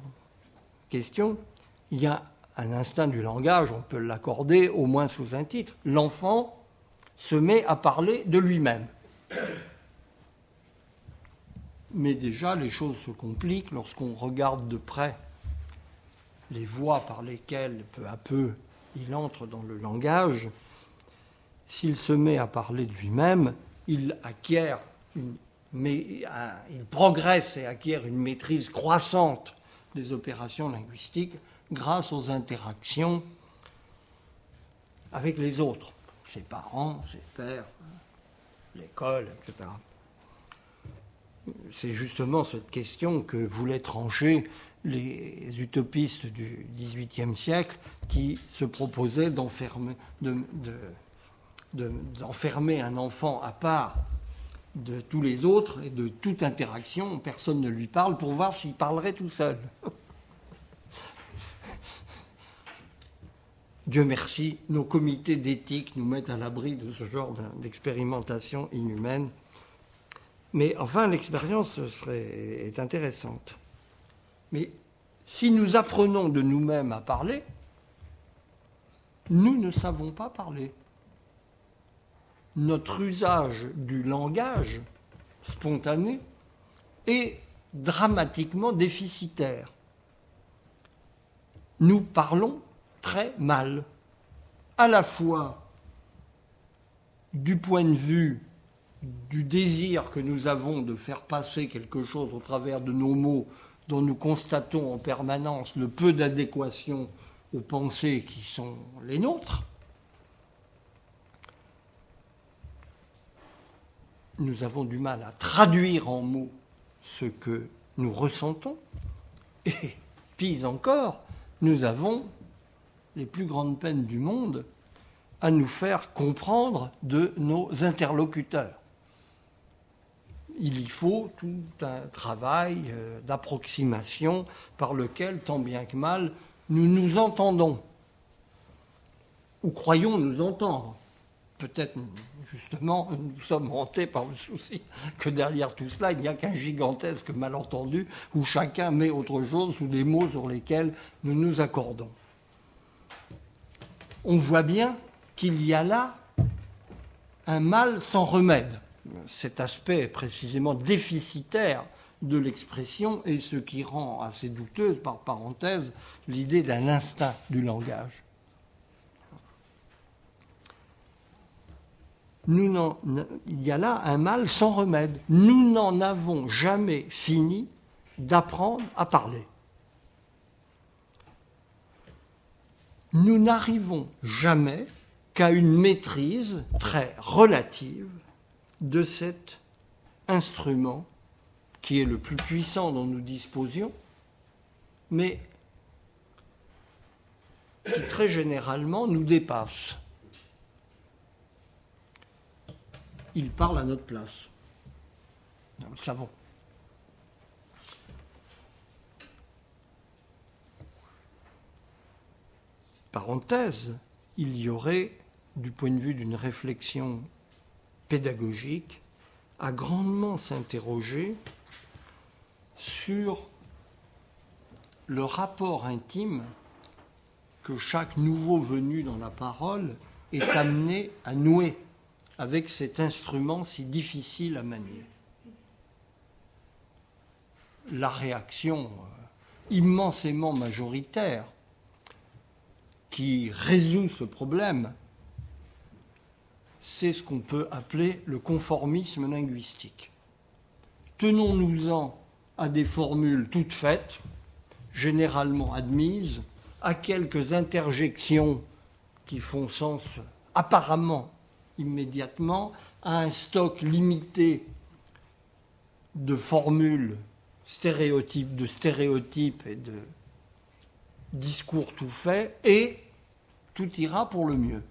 question, il y a un instinct du langage, on peut l'accorder au moins sous un titre. L'enfant se met à parler de lui-même. Mais déjà, les choses se compliquent lorsqu'on regarde de près les voies par lesquelles, peu à peu, il entre dans le langage. S'il se met à parler de lui-même, il acquiert mais il progresse et acquiert une maîtrise croissante des opérations linguistiques grâce aux interactions avec les autres ses parents, ses pères, l'école, etc. C'est justement cette question que voulaient trancher les utopistes du XVIIIe siècle qui se proposaient d'enfermer, d'enfermer un enfant à part de tous les autres et de toute interaction, personne ne lui parle pour voir s'il parlerait tout seul. Dieu merci, nos comités d'éthique nous mettent à l'abri de ce genre d'expérimentation inhumaine. Mais enfin, l'expérience est intéressante. Mais si nous apprenons de nous-mêmes à parler, nous ne savons pas parler. Notre usage du langage spontané est dramatiquement déficitaire. Nous parlons très mal, à la fois du point de vue du désir que nous avons de faire passer quelque chose au travers de nos mots dont nous constatons en permanence le peu d'adéquation aux pensées qui sont les nôtres, nous avons du mal à traduire en mots ce que nous ressentons, et pis encore, nous avons les plus grandes peines du monde à nous faire comprendre de nos interlocuteurs. Il y faut tout un travail euh, d'approximation par lequel, tant bien que mal, nous nous entendons, ou croyons nous entendre. Peut-être, justement, nous sommes hantés par le souci que derrière tout cela, il n'y a qu'un gigantesque malentendu où chacun met autre chose sous des mots sur lesquels nous nous accordons on voit bien qu'il y a là un mal sans remède. Cet aspect précisément déficitaire de l'expression est ce qui rend assez douteuse, par parenthèse, l'idée d'un instinct du langage. Il y a là un mal sans remède. Nous n'en avons jamais fini d'apprendre à parler. nous n'arrivons jamais qu'à une maîtrise très relative de cet instrument qui est le plus puissant dont nous disposions, mais qui très généralement nous dépasse. Il parle à notre place. Nous le savons. parenthèse, il y aurait, du point de vue d'une réflexion pédagogique, à grandement s'interroger sur le rapport intime que chaque nouveau venu dans la parole est amené à nouer avec cet instrument si difficile à manier. La réaction euh, immensément majoritaire qui résout ce problème, c'est ce qu'on peut appeler le conformisme linguistique. Tenons-nous-en à des formules toutes faites, généralement admises, à quelques interjections qui font sens apparemment immédiatement, à un stock limité de formules stéréotypes, de stéréotypes et de discours tout fait, et tout ira pour le mieux.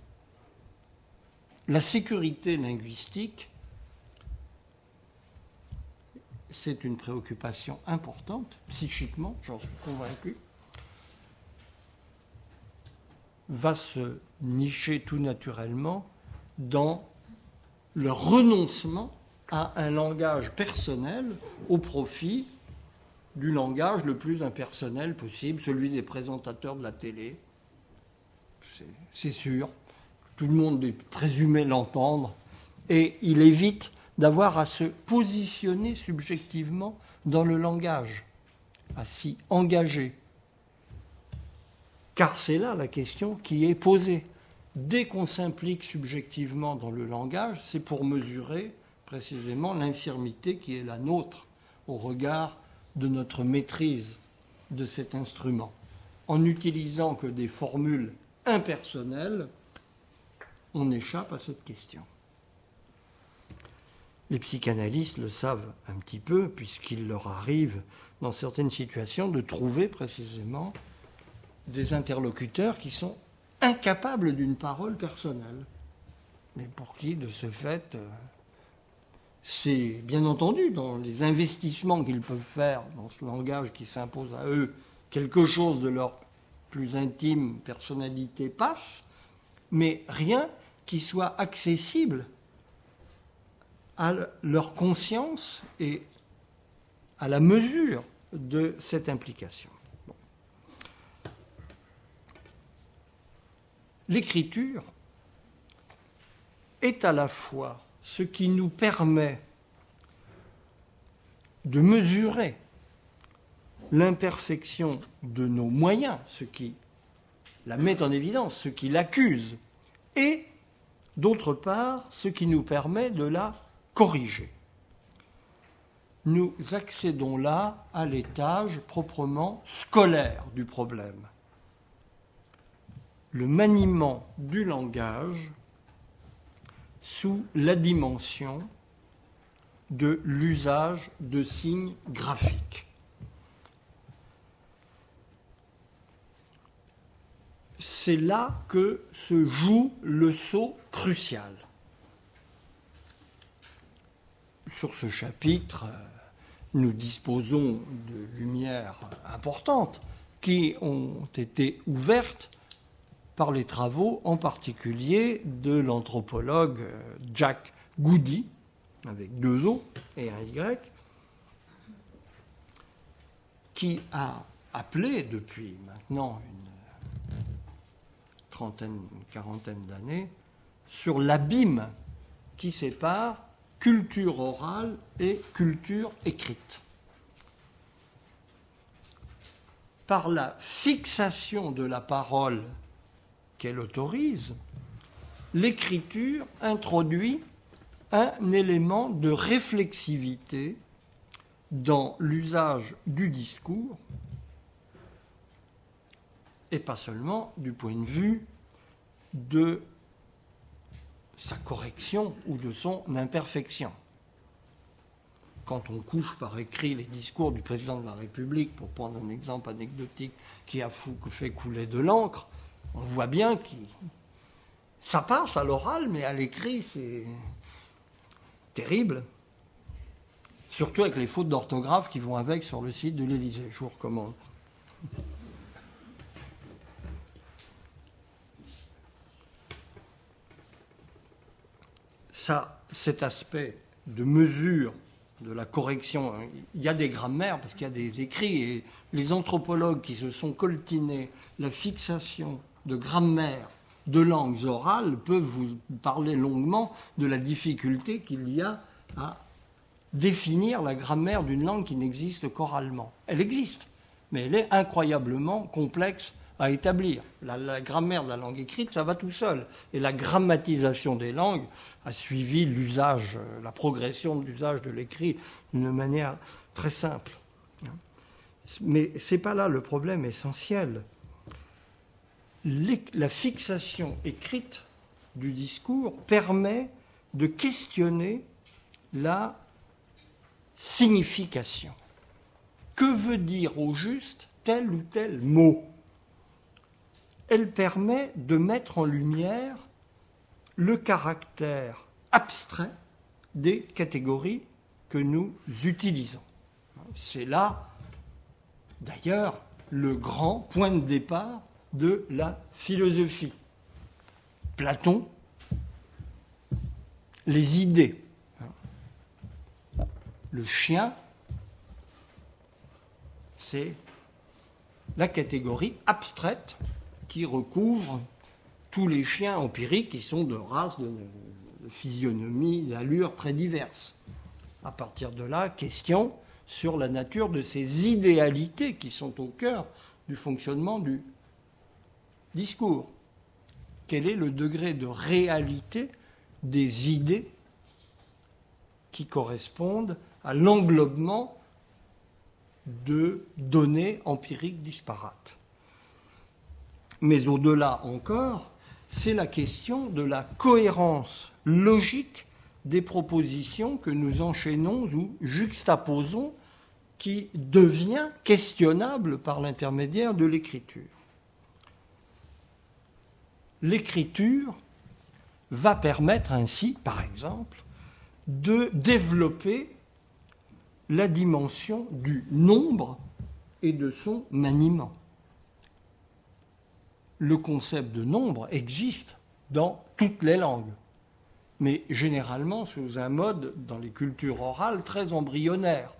La sécurité linguistique, c'est une préoccupation importante, psychiquement, j'en suis convaincu, va se nicher tout naturellement dans le renoncement à un langage personnel au profit du langage le plus impersonnel possible, celui des présentateurs de la télé, c'est sûr. Tout le monde est présumé l'entendre. Et il évite d'avoir à se positionner subjectivement dans le langage, à s'y engager. Car c'est là la question qui est posée. Dès qu'on s'implique subjectivement dans le langage, c'est pour mesurer précisément l'infirmité qui est la nôtre au regard de notre maîtrise de cet instrument. En n'utilisant que des formules impersonnel, on échappe à cette question. Les psychanalystes le savent un petit peu, puisqu'il leur arrive, dans certaines situations, de trouver précisément des interlocuteurs qui sont incapables d'une parole personnelle. mais pour qui, de ce fait, euh, c'est bien entendu dans les investissements qu'ils peuvent faire dans ce langage qui s'impose à eux, quelque chose de leur plus intime personnalité passe, mais rien qui soit accessible à leur conscience et à la mesure de cette implication. L'écriture est à la fois ce qui nous permet de mesurer l'imperfection de nos moyens, ce qui la met en évidence, ce qui l'accuse, et d'autre part, ce qui nous permet de la corriger. Nous accédons là à l'étage proprement scolaire du problème. Le maniement du langage sous la dimension de l'usage de signes graphiques. C'est là que se joue le saut crucial. Sur ce chapitre, nous disposons de lumières importantes qui ont été ouvertes par les travaux en particulier de l'anthropologue Jack Goody, avec deux O et un Y, qui a appelé depuis maintenant une trentaine, une quarantaine d'années sur l'abîme qui sépare culture orale et culture écrite. Par la fixation de la parole qu'elle autorise, l'écriture introduit un élément de réflexivité dans l'usage du discours, et pas seulement du point de vue de sa correction ou de son imperfection. Quand on couche par écrit les discours du président de la République, pour prendre un exemple anecdotique qui a fait couler de l'encre, on voit bien que ça passe à l'oral, mais à l'écrit, c'est terrible. Surtout avec les fautes d'orthographe qui vont avec sur le site de l'Élysée, je vous recommande. Ça, cet aspect de mesure de la correction, il y a des grammaires parce qu'il y a des écrits et les anthropologues qui se sont coltinés la fixation de grammaire de langues orales peuvent vous parler longuement de la difficulté qu'il y a à définir la grammaire d'une langue qui n'existe qu'oralement. Elle existe, mais elle est incroyablement complexe à établir. La, grammaire de la langue écrite, ça va tout seul. Et la grammatisation des langues a suivi l'usage, la progression de l'usage de l'écrit d'une manière très simple. Mais ce n'est pas là le problème essentiel la fixation écrite du discours permet de questionner la signification. Que veut dire au juste tel ou tel mot? Elle permet de mettre en lumière le caractère abstrait des catégories que nous utilisons. C'est là, d'ailleurs, le grand point de départ de la philosophie. Platon, les idées. Le chien, c'est la catégorie abstraite qui recouvre tous les chiens empiriques qui sont de races, de, physionomie, d'allures très diverses. À partir de là, question sur la nature de ces idéalités qui sont au cœur du fonctionnement du discours. Quel est le degré de réalité des idées qui correspondent à l'englobement de données empiriques disparates? Mais au-delà encore, c'est la question de la cohérence logique des propositions que nous enchaînons ou juxtaposons qui devient questionnable par l'intermédiaire de l'écriture l'écriture va permettre ainsi, par exemple, de développer la dimension du nombre et de son maniement. Le concept de nombre existe dans toutes les langues, mais généralement sous un mode, dans les cultures orales, très embryonnaire.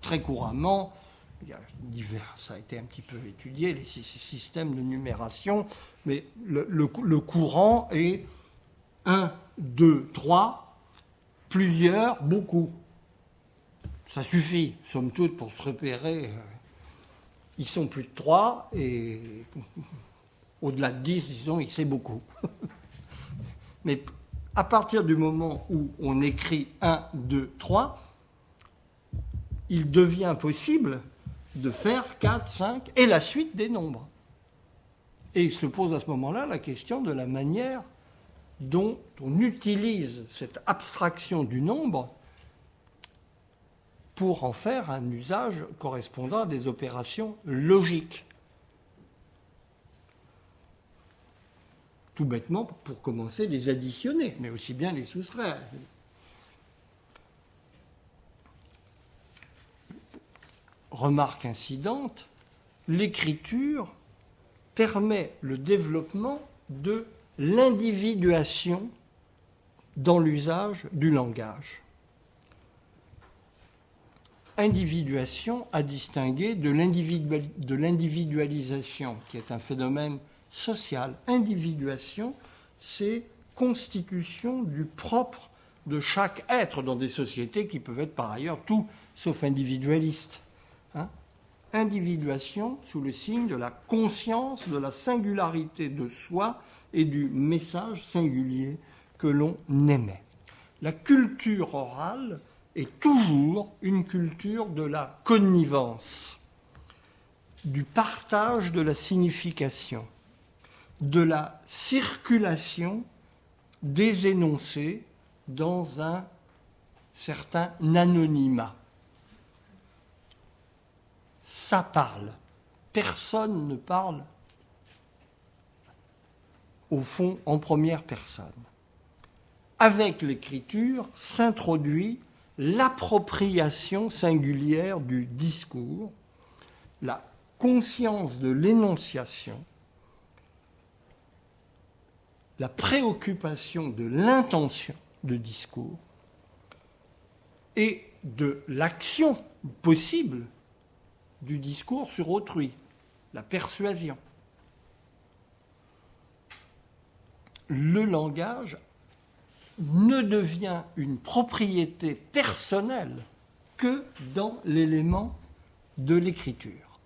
Très couramment, il y a divers, ça a été un petit peu étudié, les systèmes de numération, mais le, le courant est 1, 2, 3, plusieurs, beaucoup. Ça suffit, somme toute, pour se repérer. Ils sont plus de 3 et au-delà de 10, disons, sait beaucoup. Mais à partir du moment où on écrit 1, 2, 3, il devient possible de faire 4, 5 et la suite des nombres. Et il se pose à ce moment-là la question de la manière dont on utilise cette abstraction du nombre pour en faire un usage correspondant à des opérations logiques. Tout bêtement, pour commencer, les additionner, mais aussi bien les soustraire. Remarque incidente, l'écriture permet le développement de l'individuation dans l'usage du langage. Individuation à distinguer de l'individualisation, qui est un phénomène social. Individuation, c'est constitution du propre de chaque être dans des sociétés qui peuvent être par ailleurs tout sauf individualistes. Individuation sous le signe de la conscience de la singularité de soi et du message singulier que l'on aimait. La culture orale est toujours une culture de la connivence, du partage de la signification, de la circulation des énoncés dans un certain anonymat. Ça parle. Personne ne parle au fond en première personne. Avec l'écriture s'introduit l'appropriation singulière du discours, la conscience de l'énonciation, la préoccupation de l'intention de discours et de l'action possible du discours sur autrui, la persuasion. le langage ne devient une propriété personnelle que dans l'élément de l'écriture.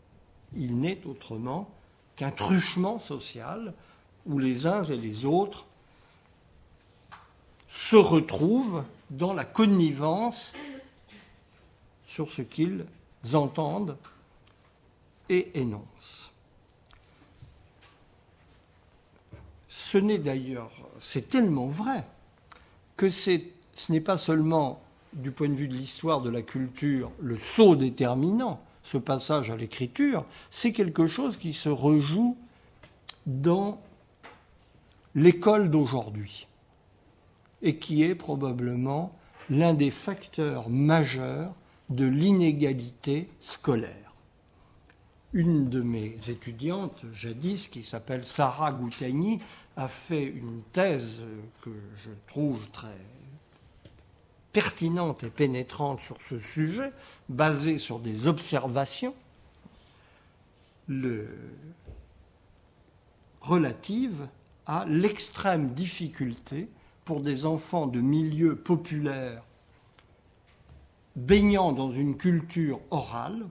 Il n'est autrement qu'un truchement social où les uns et les autres se retrouvent dans la connivence sur ce qu'ils entendent et énoncent. Ce n'est d'ailleurs, c'est tellement vrai que ce n'est pas seulement du point de vue de l'histoire de la culture le saut déterminant, ce passage à l'écriture, c'est quelque chose qui se rejoue dans l'école d'aujourd'hui et qui est probablement l'un des facteurs majeurs de l'inégalité scolaire une de mes étudiantes jadis, qui s'appelle Sarah Goutagny, a fait une thèse que je trouve très pertinente et pénétrante sur ce sujet, basée sur des observations. Relatives à l'extrême difficulté pour des enfants de milieux populaires baignant dans une culture orale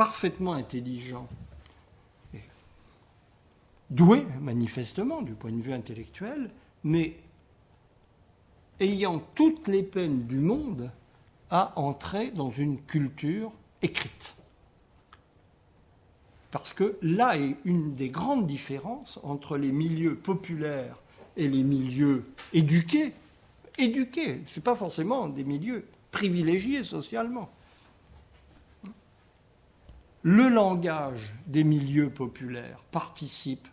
parfaitement intelligent, doué manifestement du point de vue intellectuel, mais ayant toutes les peines du monde à entrer dans une culture écrite. Parce que là est une des grandes différences entre les milieux populaires et les milieux éduqués. Éduqués, ce n'est pas forcément des milieux privilégiés socialement le langage des milieux populaires participe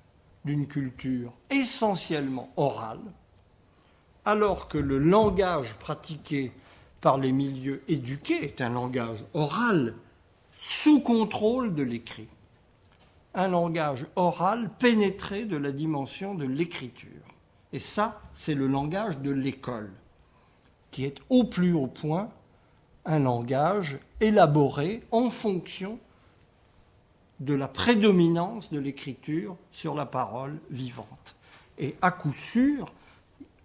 d'une culture essentiellement orale, alors que le langage pratiqué par les milieux éduqués est un langage oral sous contrôle de l'écrit. Un langage oral pénétré de la dimension de l'écriture. Et ça, c'est le langage de l'école, qui est au plus haut point un langage élaboré en fonction de la prédominance de l'écriture sur la parole vivante. Et à coup sûr,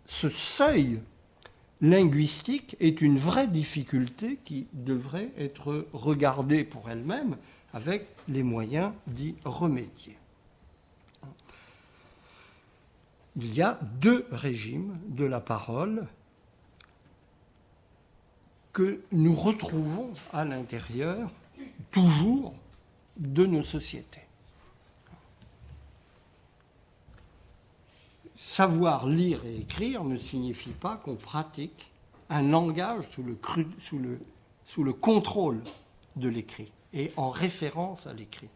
ce seuil linguistique est une vraie difficulté qui devrait être regardée pour elle-même avec les moyens d'y remédier. Il y a deux régimes de la parole que nous retrouvons à l'intérieur toujours de nos sociétés. Savoir lire et écrire ne signifie pas qu'on pratique un langage sous le, contrôle de l'écrit et en référence à l'écrit.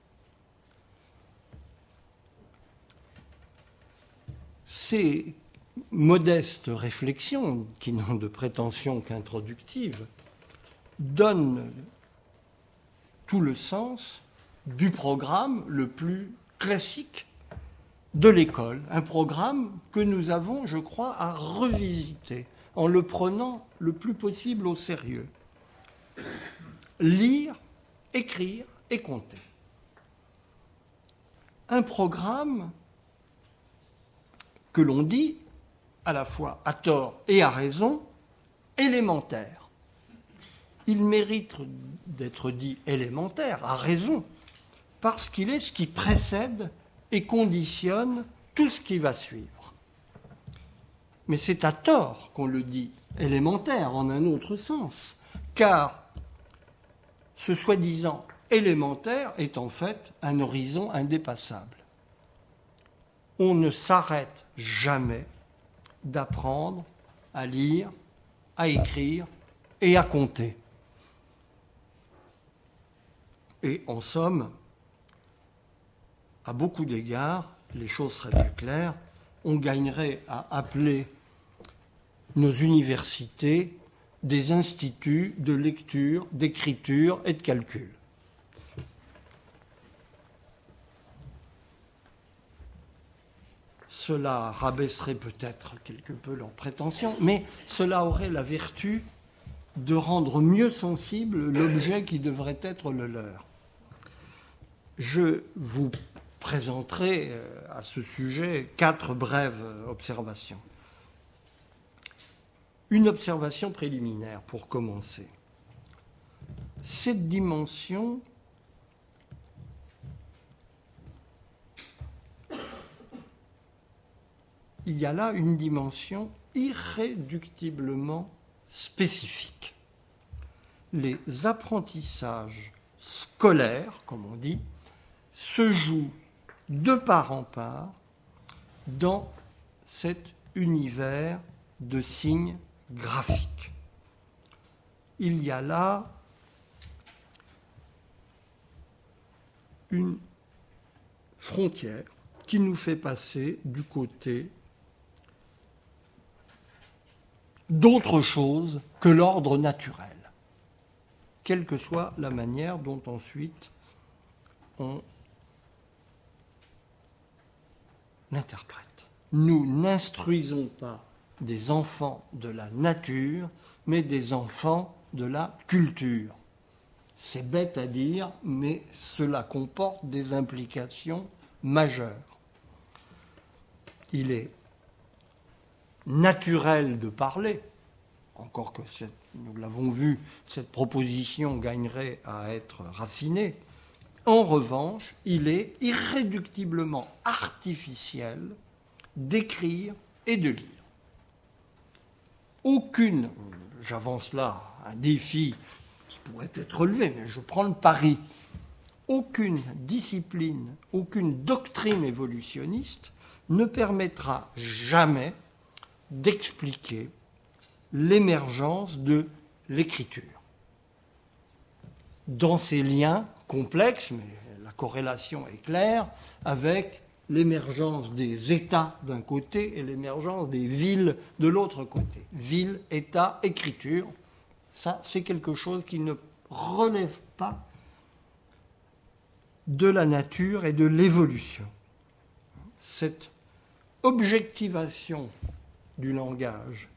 Ces modestes réflexions, qui n'ont de prétention qu'introductive, donnent tout le sens du programme le plus classique de l'école, un programme que nous avons, je crois, à revisiter en le prenant le plus possible au sérieux. Lire, écrire et compter. Un programme que l'on dit, à la fois à tort et à raison, élémentaire. Il mérite d'être dit élémentaire, à raison, parce qu'il est ce qui précède et conditionne tout ce qui va suivre. Mais c'est à tort qu'on le dit élémentaire en un autre sens, car ce soi-disant élémentaire est en fait un horizon indépassable. On ne s'arrête jamais d'apprendre à lire, à écrire et à compter. Et en somme, à beaucoup d'égards, les choses seraient plus claires, on gagnerait à appeler nos universités des instituts de lecture, d'écriture et de calcul. Cela rabaisserait peut-être quelque peu leurs prétentions, mais cela aurait la vertu de rendre mieux sensible l'objet qui devrait être le leur. Je vous présenterai euh, à ce sujet quatre brèves observations. Une observation préliminaire pour commencer. Cette dimension il y a là une dimension irréductiblement spécifique. Les apprentissages scolaires, comme on dit, se jouent de part en part dans cet univers de signes graphiques. Il y a là une frontière qui nous fait passer du côté d'autre chose que l'ordre naturel, quelle que soit la manière dont ensuite on l'interprète. Nous n'instruisons pas des enfants de la nature, mais des enfants de la culture. C'est bête à dire, mais cela comporte des implications majeures. Il est naturel de parler, encore que nous l'avons vu, cette proposition gagnerait à être raffinée. En revanche, il est irréductiblement artificiel d'écrire et de lire. Aucune, j'avance là, un défi qui pourrait être relevé, mais je prends le pari, aucune discipline, aucune doctrine évolutionniste ne permettra jamais d'expliquer l'émergence de l'écriture. Dans ces liens complexes, mais la corrélation est claire, avec l'émergence des États d'un côté et l'émergence des villes de l'autre côté. Ville, État, écriture, ça c'est quelque chose qui ne relève pas de la nature et de l'évolution. Cette objectivation du langage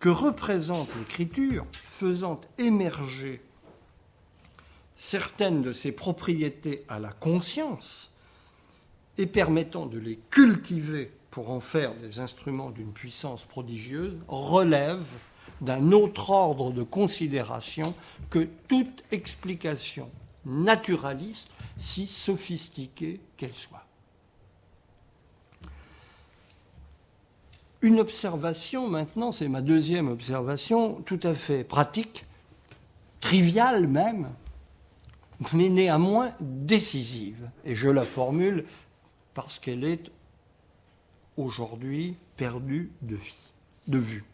que représente l'écriture, faisant émerger certaines de ses propriétés à la conscience et permettant de les cultiver pour en faire des instruments d'une puissance prodigieuse, relève d'un autre ordre de considération que toute explication naturaliste, si sophistiquée qu'elle soit. Une observation maintenant, c'est ma deuxième observation, tout à fait pratique, triviale même, mais néanmoins décisive. Et je la formule parce qu'elle est aujourd'hui perdue de, vue.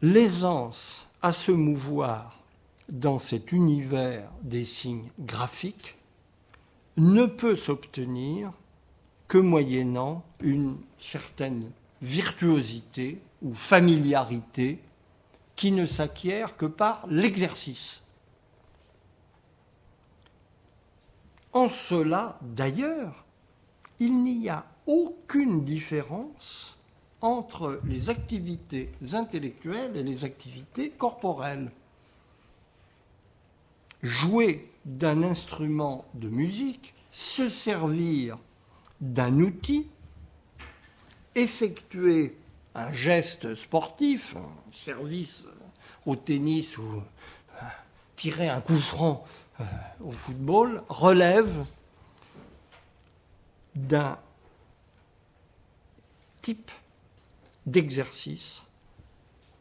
L'aisance à se mouvoir dans cet univers des signes graphiques ne peut s'obtenir que moyennant une certaine virtuosité ou familiarité qui ne s'acquiert que par l'exercice. En cela, d'ailleurs, il n'y a aucune différence entre les activités intellectuelles et les activités corporelles. Jouer d'un instrument de musique, se servir d'un outil, effectuer un geste sportif, un service au tennis ou euh, tirer un coup franc au football, relève d'un type d'exercice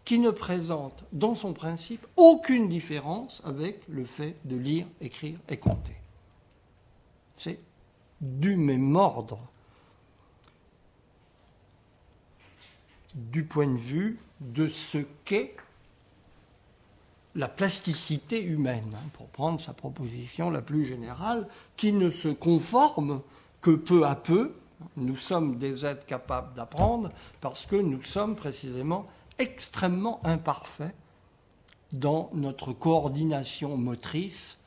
qui ne présente dans son principe aucune différence avec le fait de lire, écrire et compter. C'est du même ordre du point de vue de ce qu'est la plasticité humaine, hein, pour prendre sa proposition la plus générale, qui ne se conforme que peu à peu. Nous sommes des êtres capables d'apprendre parce que nous sommes précisément extrêmement imparfaits dans notre coordination motrice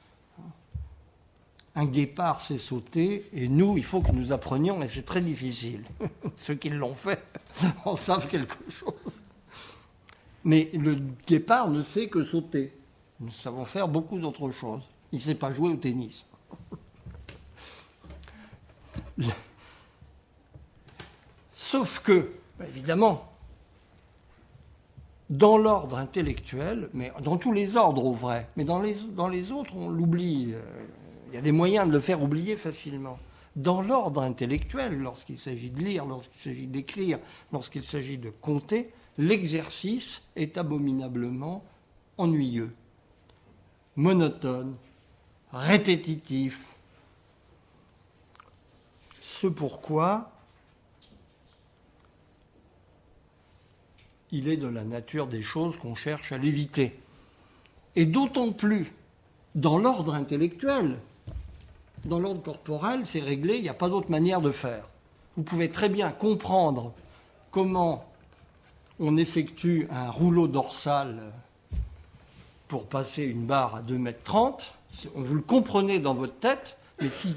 un guépard sait sauter, et nous, il faut que nous apprenions, et c'est très difficile. Ceux qui l'ont fait en savent quelque chose. Mais le guépard ne sait que sauter. Nous savons faire beaucoup d'autres choses. Il ne sait pas jouer au tennis. Sauf que, évidemment, dans l'ordre intellectuel, mais dans tous les ordres au vrai, mais dans les, dans les autres, on l'oublie. Euh, il y a des moyens de le faire oublier facilement. Dans l'ordre intellectuel, lorsqu'il s'agit de lire, lorsqu'il s'agit d'écrire, lorsqu'il s'agit de compter, l'exercice est abominablement ennuyeux, monotone, répétitif. Ce pourquoi il est de la nature des choses qu'on cherche à l'éviter. Et d'autant plus dans l'ordre intellectuel, dans l'ordre corporel, c'est réglé, il n'y a pas d'autre manière de faire. Vous pouvez très bien comprendre comment on effectue un rouleau dorsal pour passer une barre à 2 mètres 30. Vous le comprenez dans votre tête, mais si,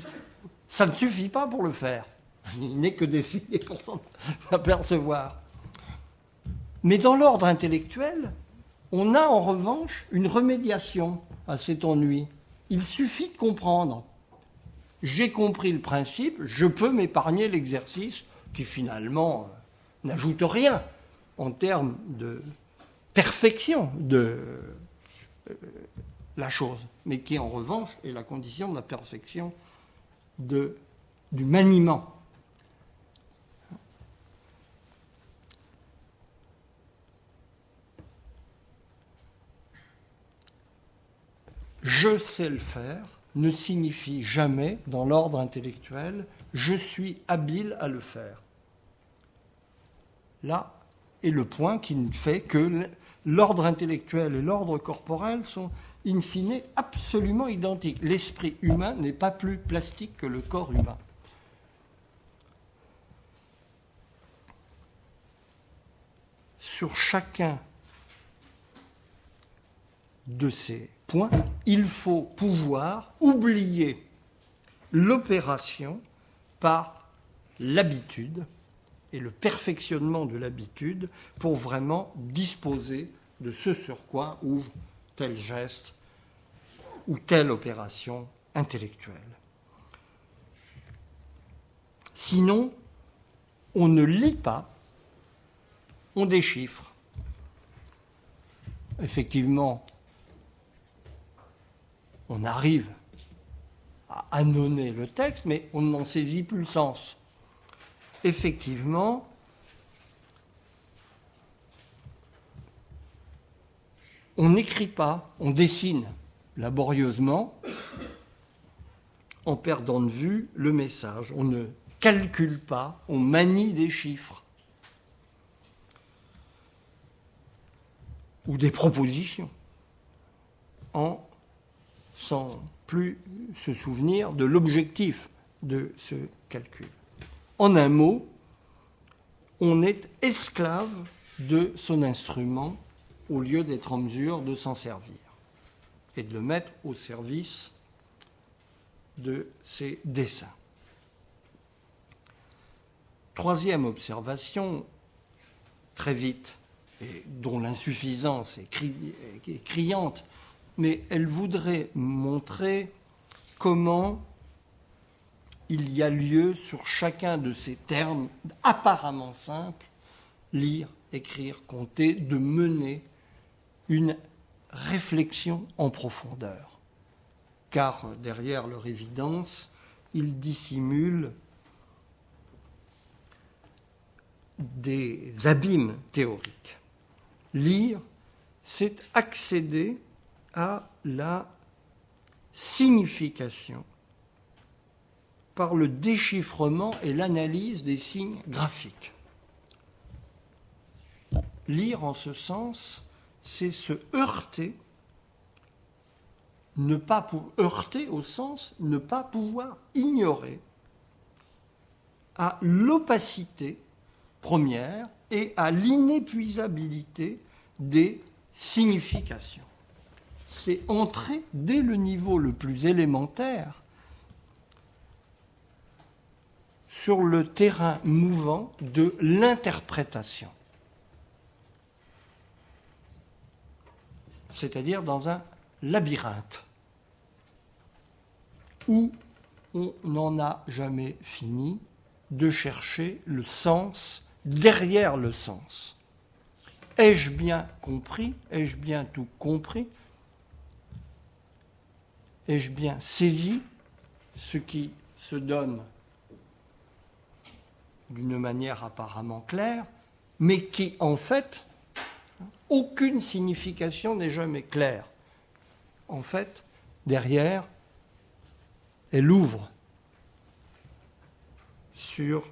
ça ne suffit pas pour le faire. Il n'est que d'essayer pour s'en apercevoir. Mais dans l'ordre intellectuel, on a en revanche une remédiation à cet ennui. Il suffit de comprendre j'ai compris le principe, je peux m'épargner l'exercice qui finalement euh, n'ajoute rien en termes de perfection de euh, la chose, mais qui en revanche est la condition de la perfection du maniement. Je sais le faire, ne signifie jamais, dans l'ordre intellectuel, je suis habile à le faire. Là et le point qui fait que l'ordre intellectuel et l'ordre corporel sont in fine absolument identiques. L'esprit humain n'est pas plus plastique que le corps humain. Sur chacun de ces points, il faut pouvoir oublier l'opération par l'habitude et le perfectionnement de l'habitude pour vraiment disposer de ce sur quoi ouvre tel geste ou telle opération intellectuelle. Sinon, on ne lit pas, on déchiffre. Effectivement, on arrive à annoncer le texte, mais on n'en saisit plus le sens. Effectivement, on n'écrit pas, on dessine laborieusement en perdant de vue le message. On ne calcule pas, on manie des chiffres ou des propositions sans plus se souvenir de l'objectif de ce calcul. En un mot, on est esclave de son instrument au lieu d'être en mesure de s'en servir et de le mettre au service de ses dessins. Troisième observation, très vite, et dont l'insuffisance est, criante, mais elle voudrait montrer comment il y a lieu sur chacun de ces termes apparemment simples, lire, écrire, compter, de mener une réflexion en profondeur. Car derrière leur évidence, ils dissimulent des abîmes théoriques. Lire, c'est accéder à la signification par le déchiffrement et l'analyse des signes graphiques. Lire en ce sens, c'est se heurter, ne pas heurter au sens ne pas pouvoir ignorer à l'opacité première et à l'inépuisabilité des significations. C'est entrer dès le niveau le plus élémentaire sur le terrain mouvant de l'interprétation. C'est-à-dire dans un labyrinthe où on n'en a jamais fini de chercher le sens derrière le sens. Ai-je bien compris Ai-je bien tout compris Ai-je bien saisi ce qui se donne d'une manière apparemment claire, mais qui en fait, aucune signification n'est jamais claire. En fait, derrière, elle ouvre sur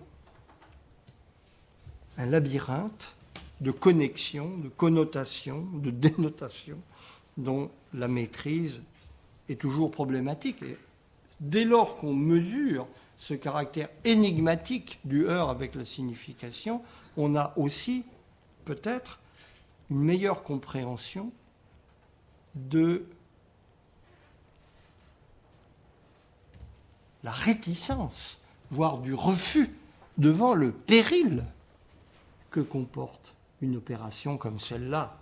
un labyrinthe de connexions, de connotations, de dénotations dont la maîtrise est toujours problématique. Et dès lors qu'on mesure ce caractère énigmatique du heurt avec la signification, on a aussi peut-être une meilleure compréhension de la réticence, voire du refus devant le péril que comporte une opération comme celle-là,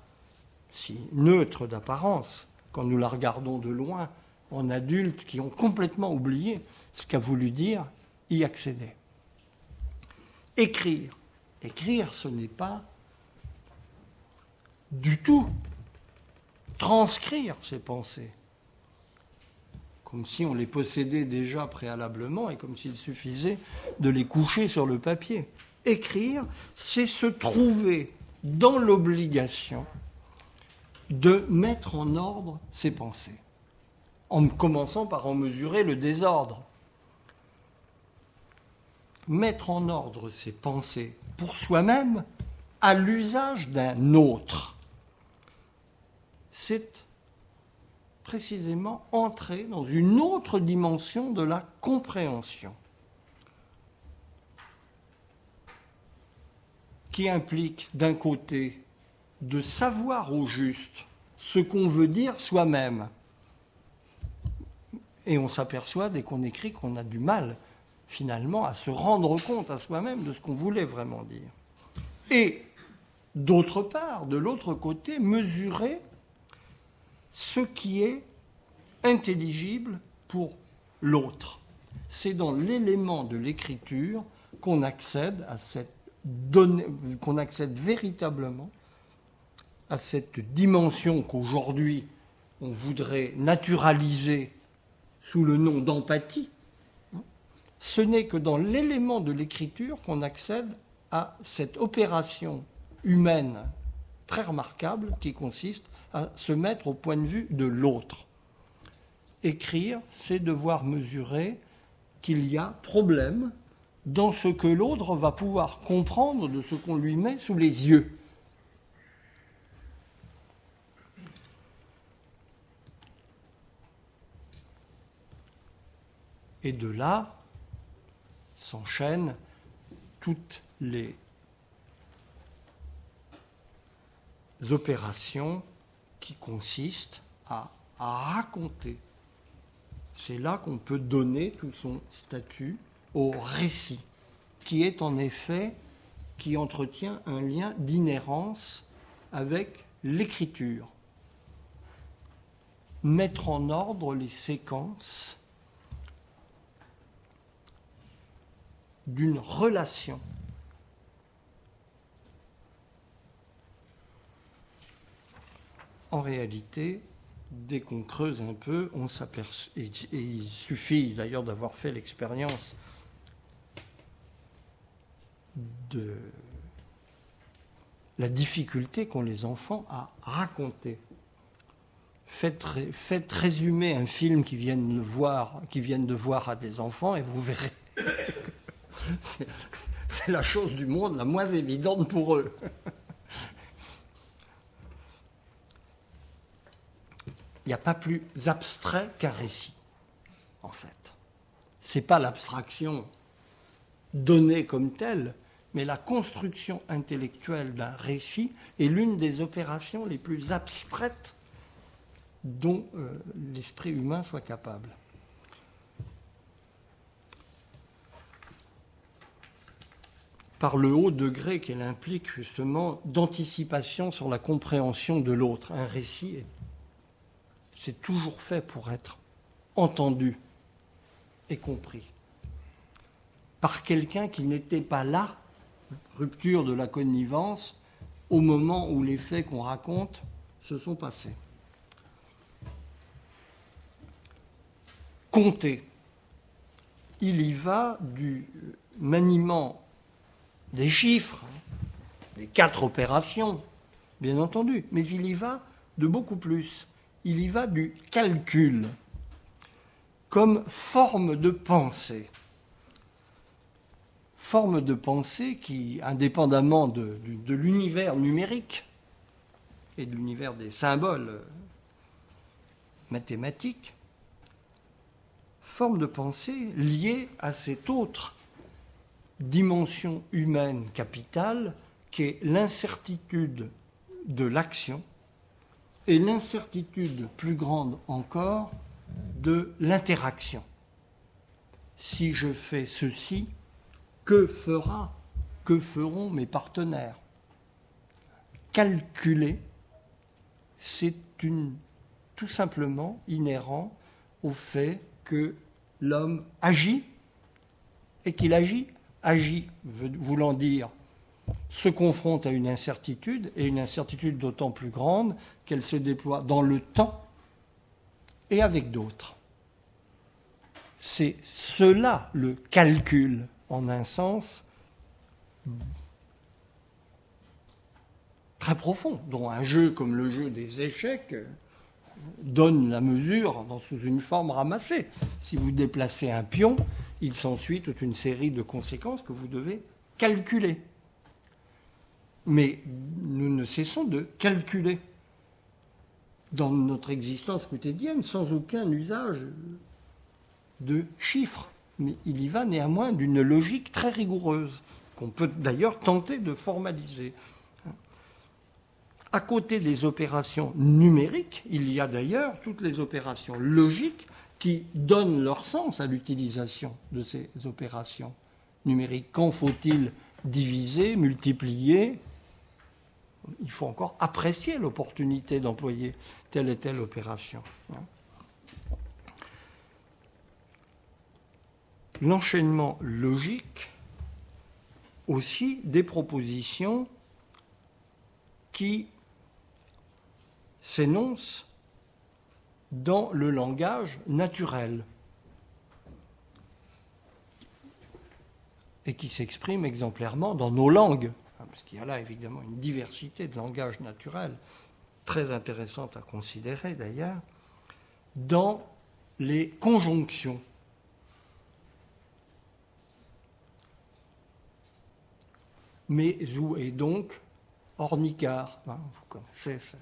si neutre d'apparence, quand nous la regardons de loin, en adultes qui ont complètement oublié ce qu'a voulu dire y accéder. Écrire. Écrire, ce n'est pas du tout transcrire ses pensées, comme si on les possédait déjà préalablement et comme s'il suffisait de les coucher sur le papier. Écrire, c'est se trouver dans l'obligation de mettre en ordre ses pensées, en commençant par en mesurer le désordre. Mettre en ordre ses pensées pour soi-même à l'usage d'un autre, c'est précisément entrer dans une autre dimension de la compréhension. qui implique d'un côté de savoir au juste ce qu'on veut dire soi-même. Et on s'aperçoit dès qu'on écrit qu'on a du mal finalement à se rendre compte à soi-même de ce qu'on voulait vraiment dire. Et d'autre part, de l'autre côté, mesurer ce qui est intelligible pour l'autre. C'est dans l'élément de l'écriture qu'on accède à cette qu'on accède véritablement à cette dimension qu'aujourd'hui on voudrait naturaliser sous le nom d'empathie. Ce n'est que dans l'élément de l'écriture qu'on accède à cette opération humaine très remarquable qui consiste à se mettre au point de vue de l'autre. Écrire, c'est devoir mesurer qu'il y a problème dans ce que l'autre va pouvoir comprendre de ce qu'on lui met sous les yeux. Et de là s'enchaînent toutes les opérations qui consistent à, raconter. C'est là qu'on peut donner tout son statut au récit, qui est en effet, qui entretient un lien d'inhérence avec l'écriture. Mettre en ordre les séquences d'une relation en réalité, dès qu'on creuse un peu, on s'aperçoit, et, il suffit d'ailleurs d'avoir fait l'expérience de la difficulté qu'ont les enfants à raconter. Faites, résumer un film qu'ils viennent, viennent de voir à des enfants et vous verrez. C'est la chose du monde la moins évidente pour eux. il n'y a pas plus abstrait qu'un récit, en fait. Ce n'est pas l'abstraction donnée comme telle, mais la construction intellectuelle d'un récit est l'une des opérations les plus abstraites dont euh, l'esprit humain soit capable. Par le haut degré qu'elle implique justement d'anticipation sur la compréhension de l'autre. Un récit est c'est toujours fait pour être entendu et compris par quelqu'un qui n'était pas là, rupture de la connivence, au moment où les faits qu'on raconte se sont passés. Compter. Il y va du maniement des chiffres, des quatre opérations, bien entendu, mais il y va de beaucoup plus. Il y va du calcul comme forme de pensée. Forme de pensée qui, indépendamment de, l'univers numérique et de l'univers des symboles mathématiques, forme de pensée liée à cette autre dimension humaine capitale qui est l'incertitude de l'action et l'incertitude plus grande encore de l'interaction. Si je fais ceci, que fera, que feront mes partenaires? Calculer, c'est tout simplement inhérent au fait que l'homme agit et qu'il agit, agit voulant dire se confronte à une incertitude, et une incertitude d'autant plus grande qu'elle se déploie dans le temps et avec d'autres. C'est cela le calcul, en un sens très profond, dont un jeu comme le jeu des échecs donne la mesure sous une forme ramassée. Si vous déplacez un pion, il s'ensuit toute une série de conséquences que vous devez calculer. Mais nous ne cessons de calculer dans notre existence quotidienne sans aucun usage de chiffres. Mais il y va néanmoins d'une logique très rigoureuse, qu'on peut d'ailleurs tenter de formaliser. À côté des opérations numériques, il y a d'ailleurs toutes les opérations logiques qui donnent leur sens à l'utilisation de ces opérations numériques. Quand faut-il diviser, multiplier? Il faut encore apprécier l'opportunité d'employer telle et telle opération. L'enchaînement logique aussi des propositions qui s'énoncent dans le langage naturel et qui s'expriment exemplairement dans nos langues, hein, parce qu'il y a là évidemment une diversité de langage naturel très intéressante à considérer d'ailleurs, dans les conjonctions. Mais où est donc ornicard hein, Vous connaissez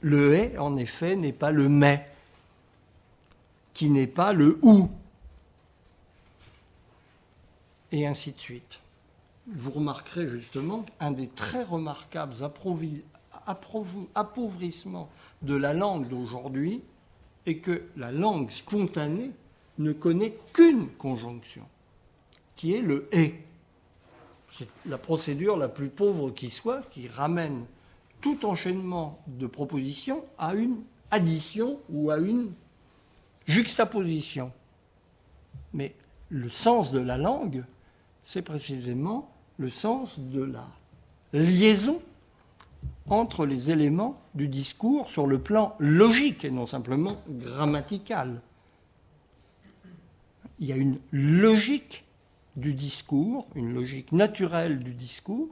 Le est, en effet, n'est pas le mais, qui n'est pas le ou, et ainsi de suite. Vous remarquerez justement qu'un des très remarquables appauvrissements de la langue d'aujourd'hui est que la langue spontanée ne connaît qu'une conjonction, qui est le est c'est la procédure la plus pauvre qui soit, qui ramène tout enchaînement de propositions à une addition ou à une juxtaposition. Mais le sens de la langue, c'est précisément le sens de la liaison entre les éléments du discours sur le plan logique et non simplement grammatical. Il y a une logique du discours, une logique naturelle du discours,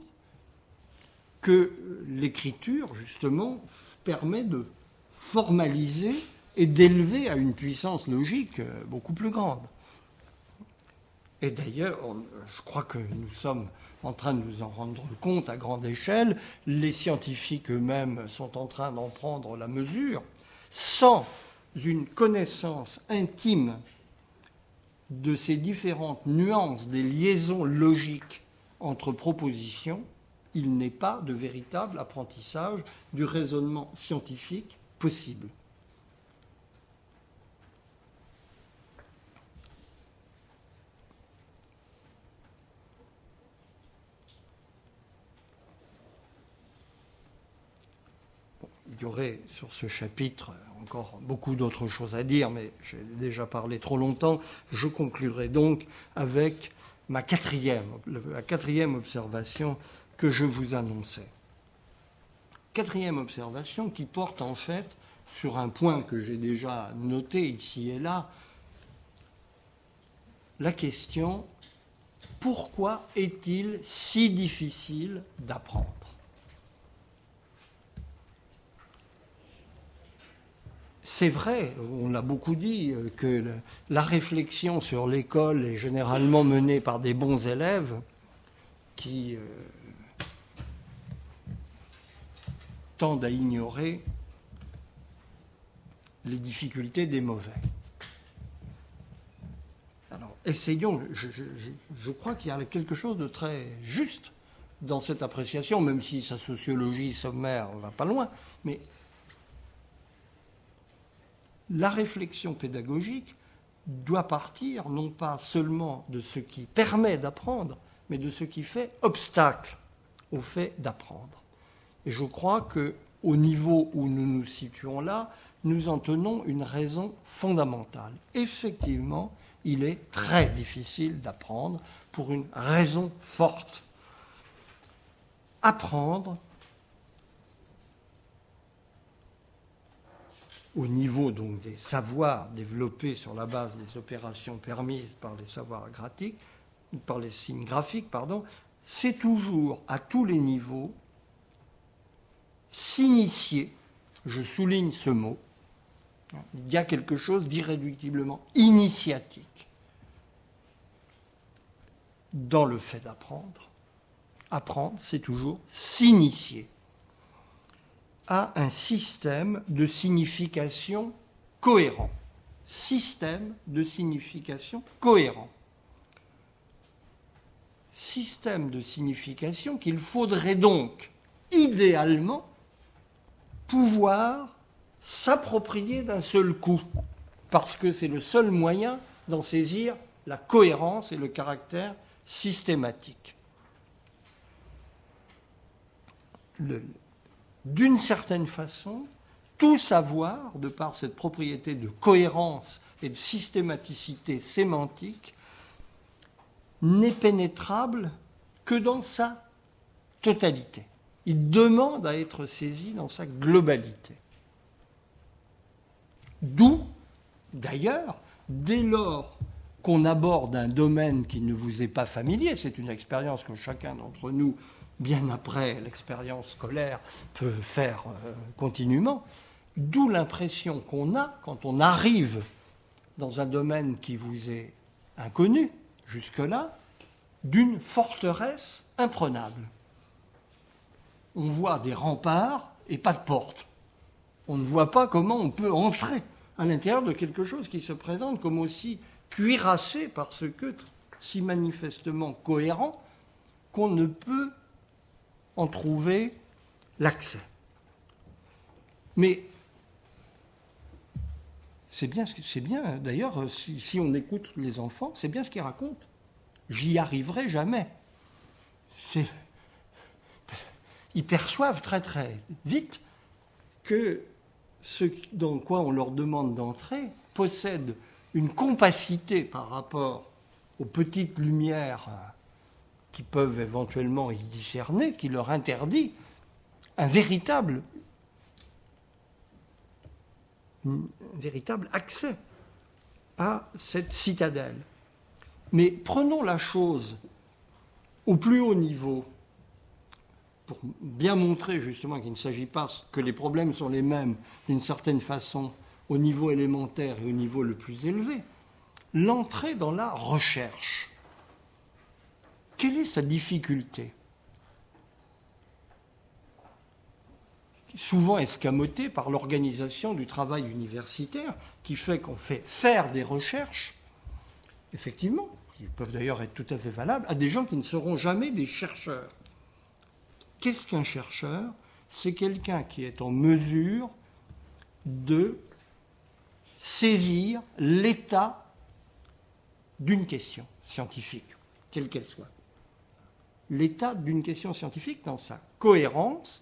que l'écriture, justement, permet de formaliser et d'élever à une puissance logique euh, beaucoup plus grande. Et d'ailleurs, je crois que nous sommes en train de nous en rendre compte à grande échelle, les scientifiques eux-mêmes sont en train d'en prendre la mesure, sans une connaissance intime de ces différentes nuances des liaisons logiques entre propositions, il n'est pas de véritable apprentissage du raisonnement scientifique possible. il y aurait sur ce chapitre encore beaucoup d'autres choses à dire, mais j'ai déjà parlé trop longtemps. Je conclurai donc avec ma quatrième, la quatrième observation que je vous annonçais. Quatrième observation qui porte en fait sur un point que j'ai déjà noté ici et là, la question pourquoi est-il si difficile d'apprendre? C'est vrai, on l'a beaucoup dit, euh, que la réflexion sur l'école est généralement menée par des bons élèves qui euh, tendent à ignorer les difficultés des mauvais. Alors, essayons, je, je crois qu'il y a quelque chose de très juste dans cette appréciation, même si sa sociologie sommaire ne va pas loin, mais la réflexion pédagogique doit partir non pas seulement de ce qui permet d'apprendre, mais de ce qui fait obstacle au fait d'apprendre. Et je crois que au niveau où nous nous situons là, nous en tenons une raison fondamentale. Effectivement, il est très difficile d'apprendre pour une raison forte. Apprendre, au niveau donc des savoirs développés sur la base des opérations permises par les savoirs graphiques, par les signes graphiques, pardon, c'est toujours à tous les niveaux s'initier, je souligne ce mot, il y a quelque chose d'irréductiblement initiatique dans le fait d'apprendre. Apprendre, c'est toujours s'initier à un système de signification cohérent. Système de signification cohérent. système de signification qu'il faudrait donc, idéalement, pouvoir s'approprier d'un seul coup, parce que c'est le seul moyen d'en saisir la cohérence et le caractère systématique. D'une certaine façon, tout savoir, de par cette propriété de cohérence et de systématicité sémantique, n'est pénétrable que dans sa totalité. Il demande à être saisi dans sa globalité. D'où, d'ailleurs, dès lors qu'on aborde un domaine qui ne vous est pas familier, c'est une expérience que chacun d'entre nous, bien après l'expérience scolaire, peut faire euh, continuellement, d'où l'impression qu'on a quand on arrive dans un domaine qui vous est inconnu jusque-là, d'une forteresse imprenable. On voit des remparts et pas de porte. On ne voit pas comment on peut entrer à l'intérieur de quelque chose qui se présente comme aussi cuirassé parce que si manifestement cohérent qu'on ne peut en trouver l'accès. Mais c'est bien, c'est bien d'ailleurs, si, si, on écoute les enfants, c'est bien ce qu'ils racontent. J'y arriverai jamais. Ils perçoivent très très vite que ce dans quoi on leur demande d'entrer possède une compacité par rapport aux petites lumières qui peuvent éventuellement y discerner, qui leur interdit un véritable, véritable accès à cette citadelle. Mais prenons la chose au plus haut niveau pour bien montrer justement qu'il ne s'agit pas que les problèmes sont les mêmes d'une certaine façon au niveau élémentaire et au niveau le plus élevé, l'entrée dans la recherche. Quelle est sa difficulté Souvent escamotée par l'organisation du travail universitaire qui fait qu'on fait faire des recherches, effectivement, qui peuvent d'ailleurs être tout à fait valables, à des gens qui ne seront jamais des chercheurs. Qu'est-ce qu'un chercheur? C'est quelqu'un qui est en mesure de saisir l'état d'une question scientifique, quelle qu'elle soit. L'état d'une question scientifique dans sa cohérence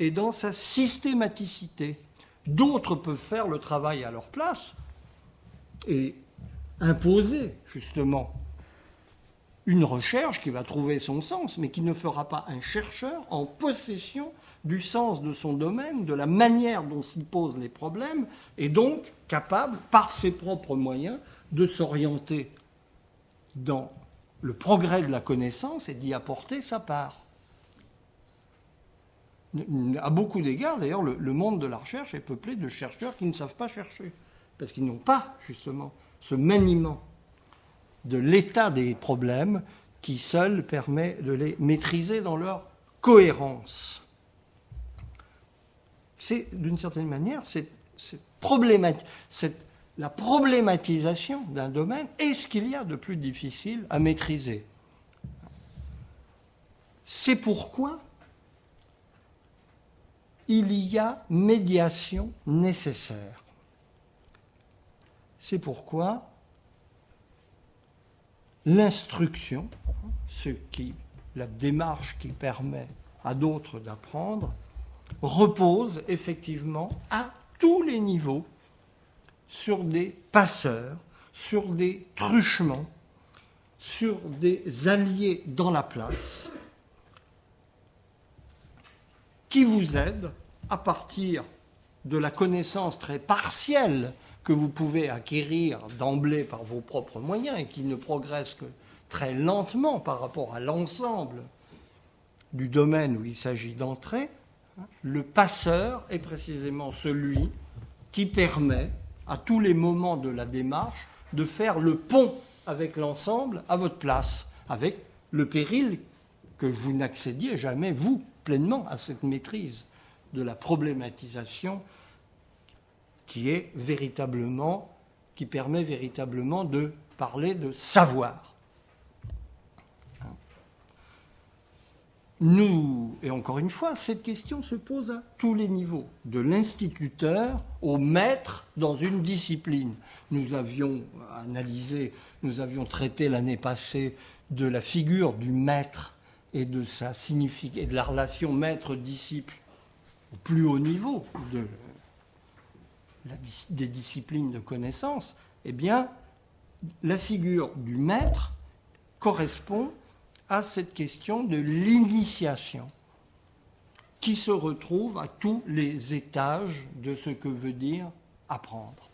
et dans sa systématicité. D'autres peuvent faire le travail à leur place et imposer justement une recherche qui va trouver son sens, mais qui ne fera pas un chercheur en possession du sens de son domaine, de la manière dont s'y posent les problèmes, et donc capable, par ses propres moyens, de s'orienter dans le progrès de la connaissance et d'y apporter sa part. À beaucoup d'égards, d'ailleurs, le, monde de la recherche est peuplé de chercheurs qui ne savent pas chercher, parce qu'ils n'ont pas, justement, ce maniement de l'état des problèmes qui seul permet de les maîtriser dans leur cohérence. C'est d'une certaine manière cette, la problématisation d'un domaine est ce qu'il y a de plus difficile à maîtriser. C'est pourquoi il y a médiation nécessaire. C'est pourquoi l'instruction, ce qui, la démarche qui permet à d'autres d'apprendre, repose effectivement à tous les niveaux sur des passeurs, sur des truchements, sur des alliés dans la place, qui vous aident à partir de la connaissance très partielle que vous pouvez acquérir d'emblée par vos propres moyens et qui ne progresse que très lentement par rapport à l'ensemble du domaine où il s'agit d'entrer, le passeur est précisément celui qui permet à tous les moments de la démarche de faire le pont avec l'ensemble à votre place, avec le péril que vous n'accédiez jamais, vous, pleinement à cette maîtrise de la problématisation qui est véritablement, qui permet véritablement de parler de savoir. Nous, et encore une fois, cette question se pose à tous les niveaux, de l'instituteur au maître dans une discipline. Nous avions analysé, nous avions traité l'année passée de la figure du maître et de sa signification, et de la relation maître-disciple au plus haut niveau de, des disciplines de connaissance. Eh bien, la figure du maître correspond à cette question de l'initiation qui se retrouve à tous les étages de ce que veut dire apprendre.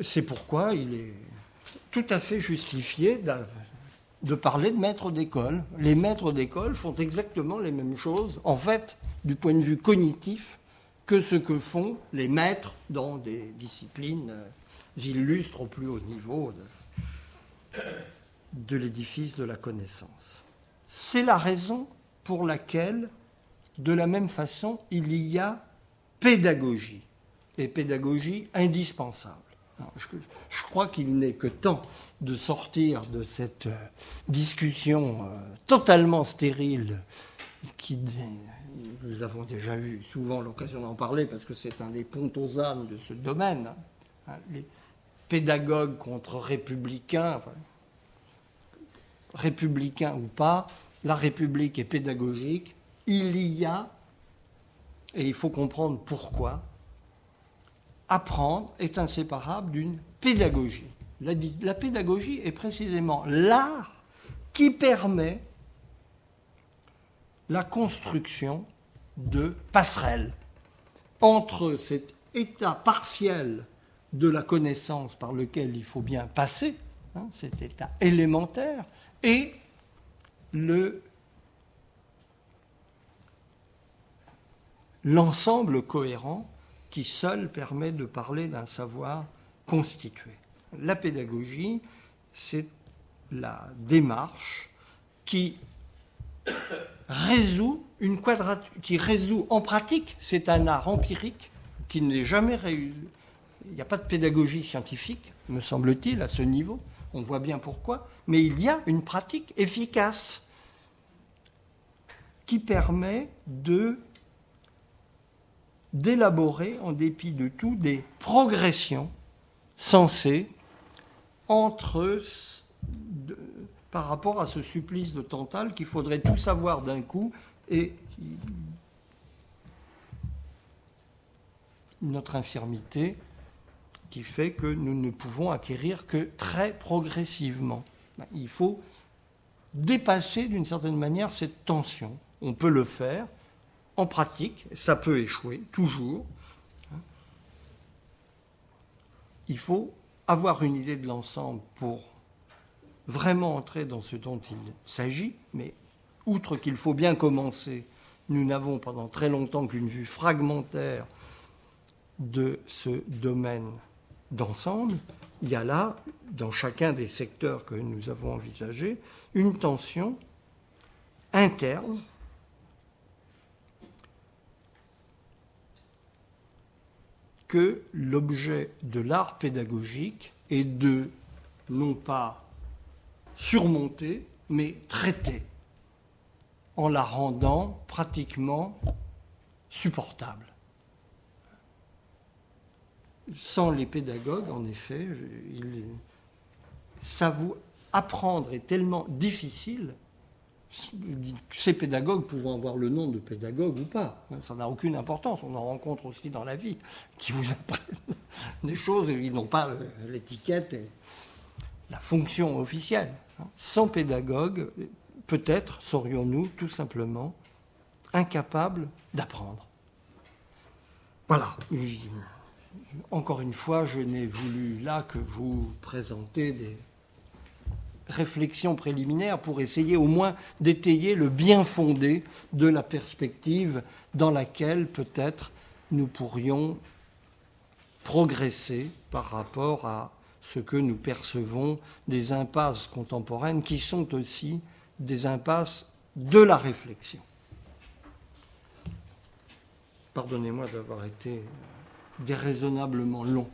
C'est pourquoi il est tout à fait justifié de parler de maîtres d'école. Les maîtres d'école font exactement les mêmes choses, en fait, du point de vue cognitif, que ce que font les maîtres dans des disciplines euh, illustres au plus haut niveau de, l'édifice de la connaissance. C'est la raison pour laquelle, de la même façon, il y a pédagogie, et pédagogie indispensable. je, crois qu'il n'est que temps de sortir de cette euh, discussion euh, totalement stérile qui nous avons déjà eu souvent l'occasion d'en parler parce que c'est un des ponts aux âmes de ce domaine. Hein, pédagogues contre républicains, républicains ou pas, la République est pédagogique. Il y a, et il faut comprendre pourquoi, apprendre est inséparable d'une pédagogie. la pédagogie est précisément l'art qui permet la construction de passerelle entre cet état partiel de la connaissance par lequel il faut bien passer, hein, cet état élémentaire, et le l'ensemble cohérent qui seul permet de parler d'un savoir constitué. La pédagogie, c'est la démarche qui résout une quadrature, qui résout en pratique, c'est un art empirique qui n'est jamais réussi. Il n'y a pas de pédagogie scientifique, me semble-t-il, à ce niveau. On voit bien pourquoi. Mais il y a une pratique efficace qui permet de d'élaborer, en dépit de tout, des progressions sensées entre par rapport à ce supplice de Tantale qu'il faudrait tout savoir d'un coup et notre infirmité qui fait que nous ne pouvons acquérir que très progressivement. Il faut dépasser d'une certaine manière cette tension. On peut le faire en pratique, ça peut échouer, toujours. Il faut avoir une idée de l'ensemble pour vraiment entrer dans ce dont il s'agit, mais outre qu'il faut bien commencer, nous n'avons pendant très longtemps qu'une vue fragmentaire de ce domaine d'ensemble. Il y a là, dans chacun des secteurs que nous avons envisagés, une tension interne que l'objet de l'art pédagogique est de non pas surmontée, mais traitée, en la rendant pratiquement supportable. Sans les pédagogues, en effet, apprendre est tellement difficile, ces pédagogues pouvant avoir le nom de pédagogue ou pas, hein, ça n'a aucune importance. On en rencontre aussi dans la vie qui vous apprennent des choses, ils n'ont pas l'étiquette et la fonction officielle. Sans pédagogue, peut-être serions-nous tout simplement incapables d'apprendre. Voilà. Encore une fois, je n'ai voulu là que vous présenter des réflexions préliminaires pour essayer au moins d'étayer le bien fondé de la perspective dans laquelle peut-être nous pourrions progresser par rapport à ce que nous percevons des impasses contemporaines qui sont aussi des impasses de la réflexion. Pardonnez-moi d'avoir été déraisonnablement long.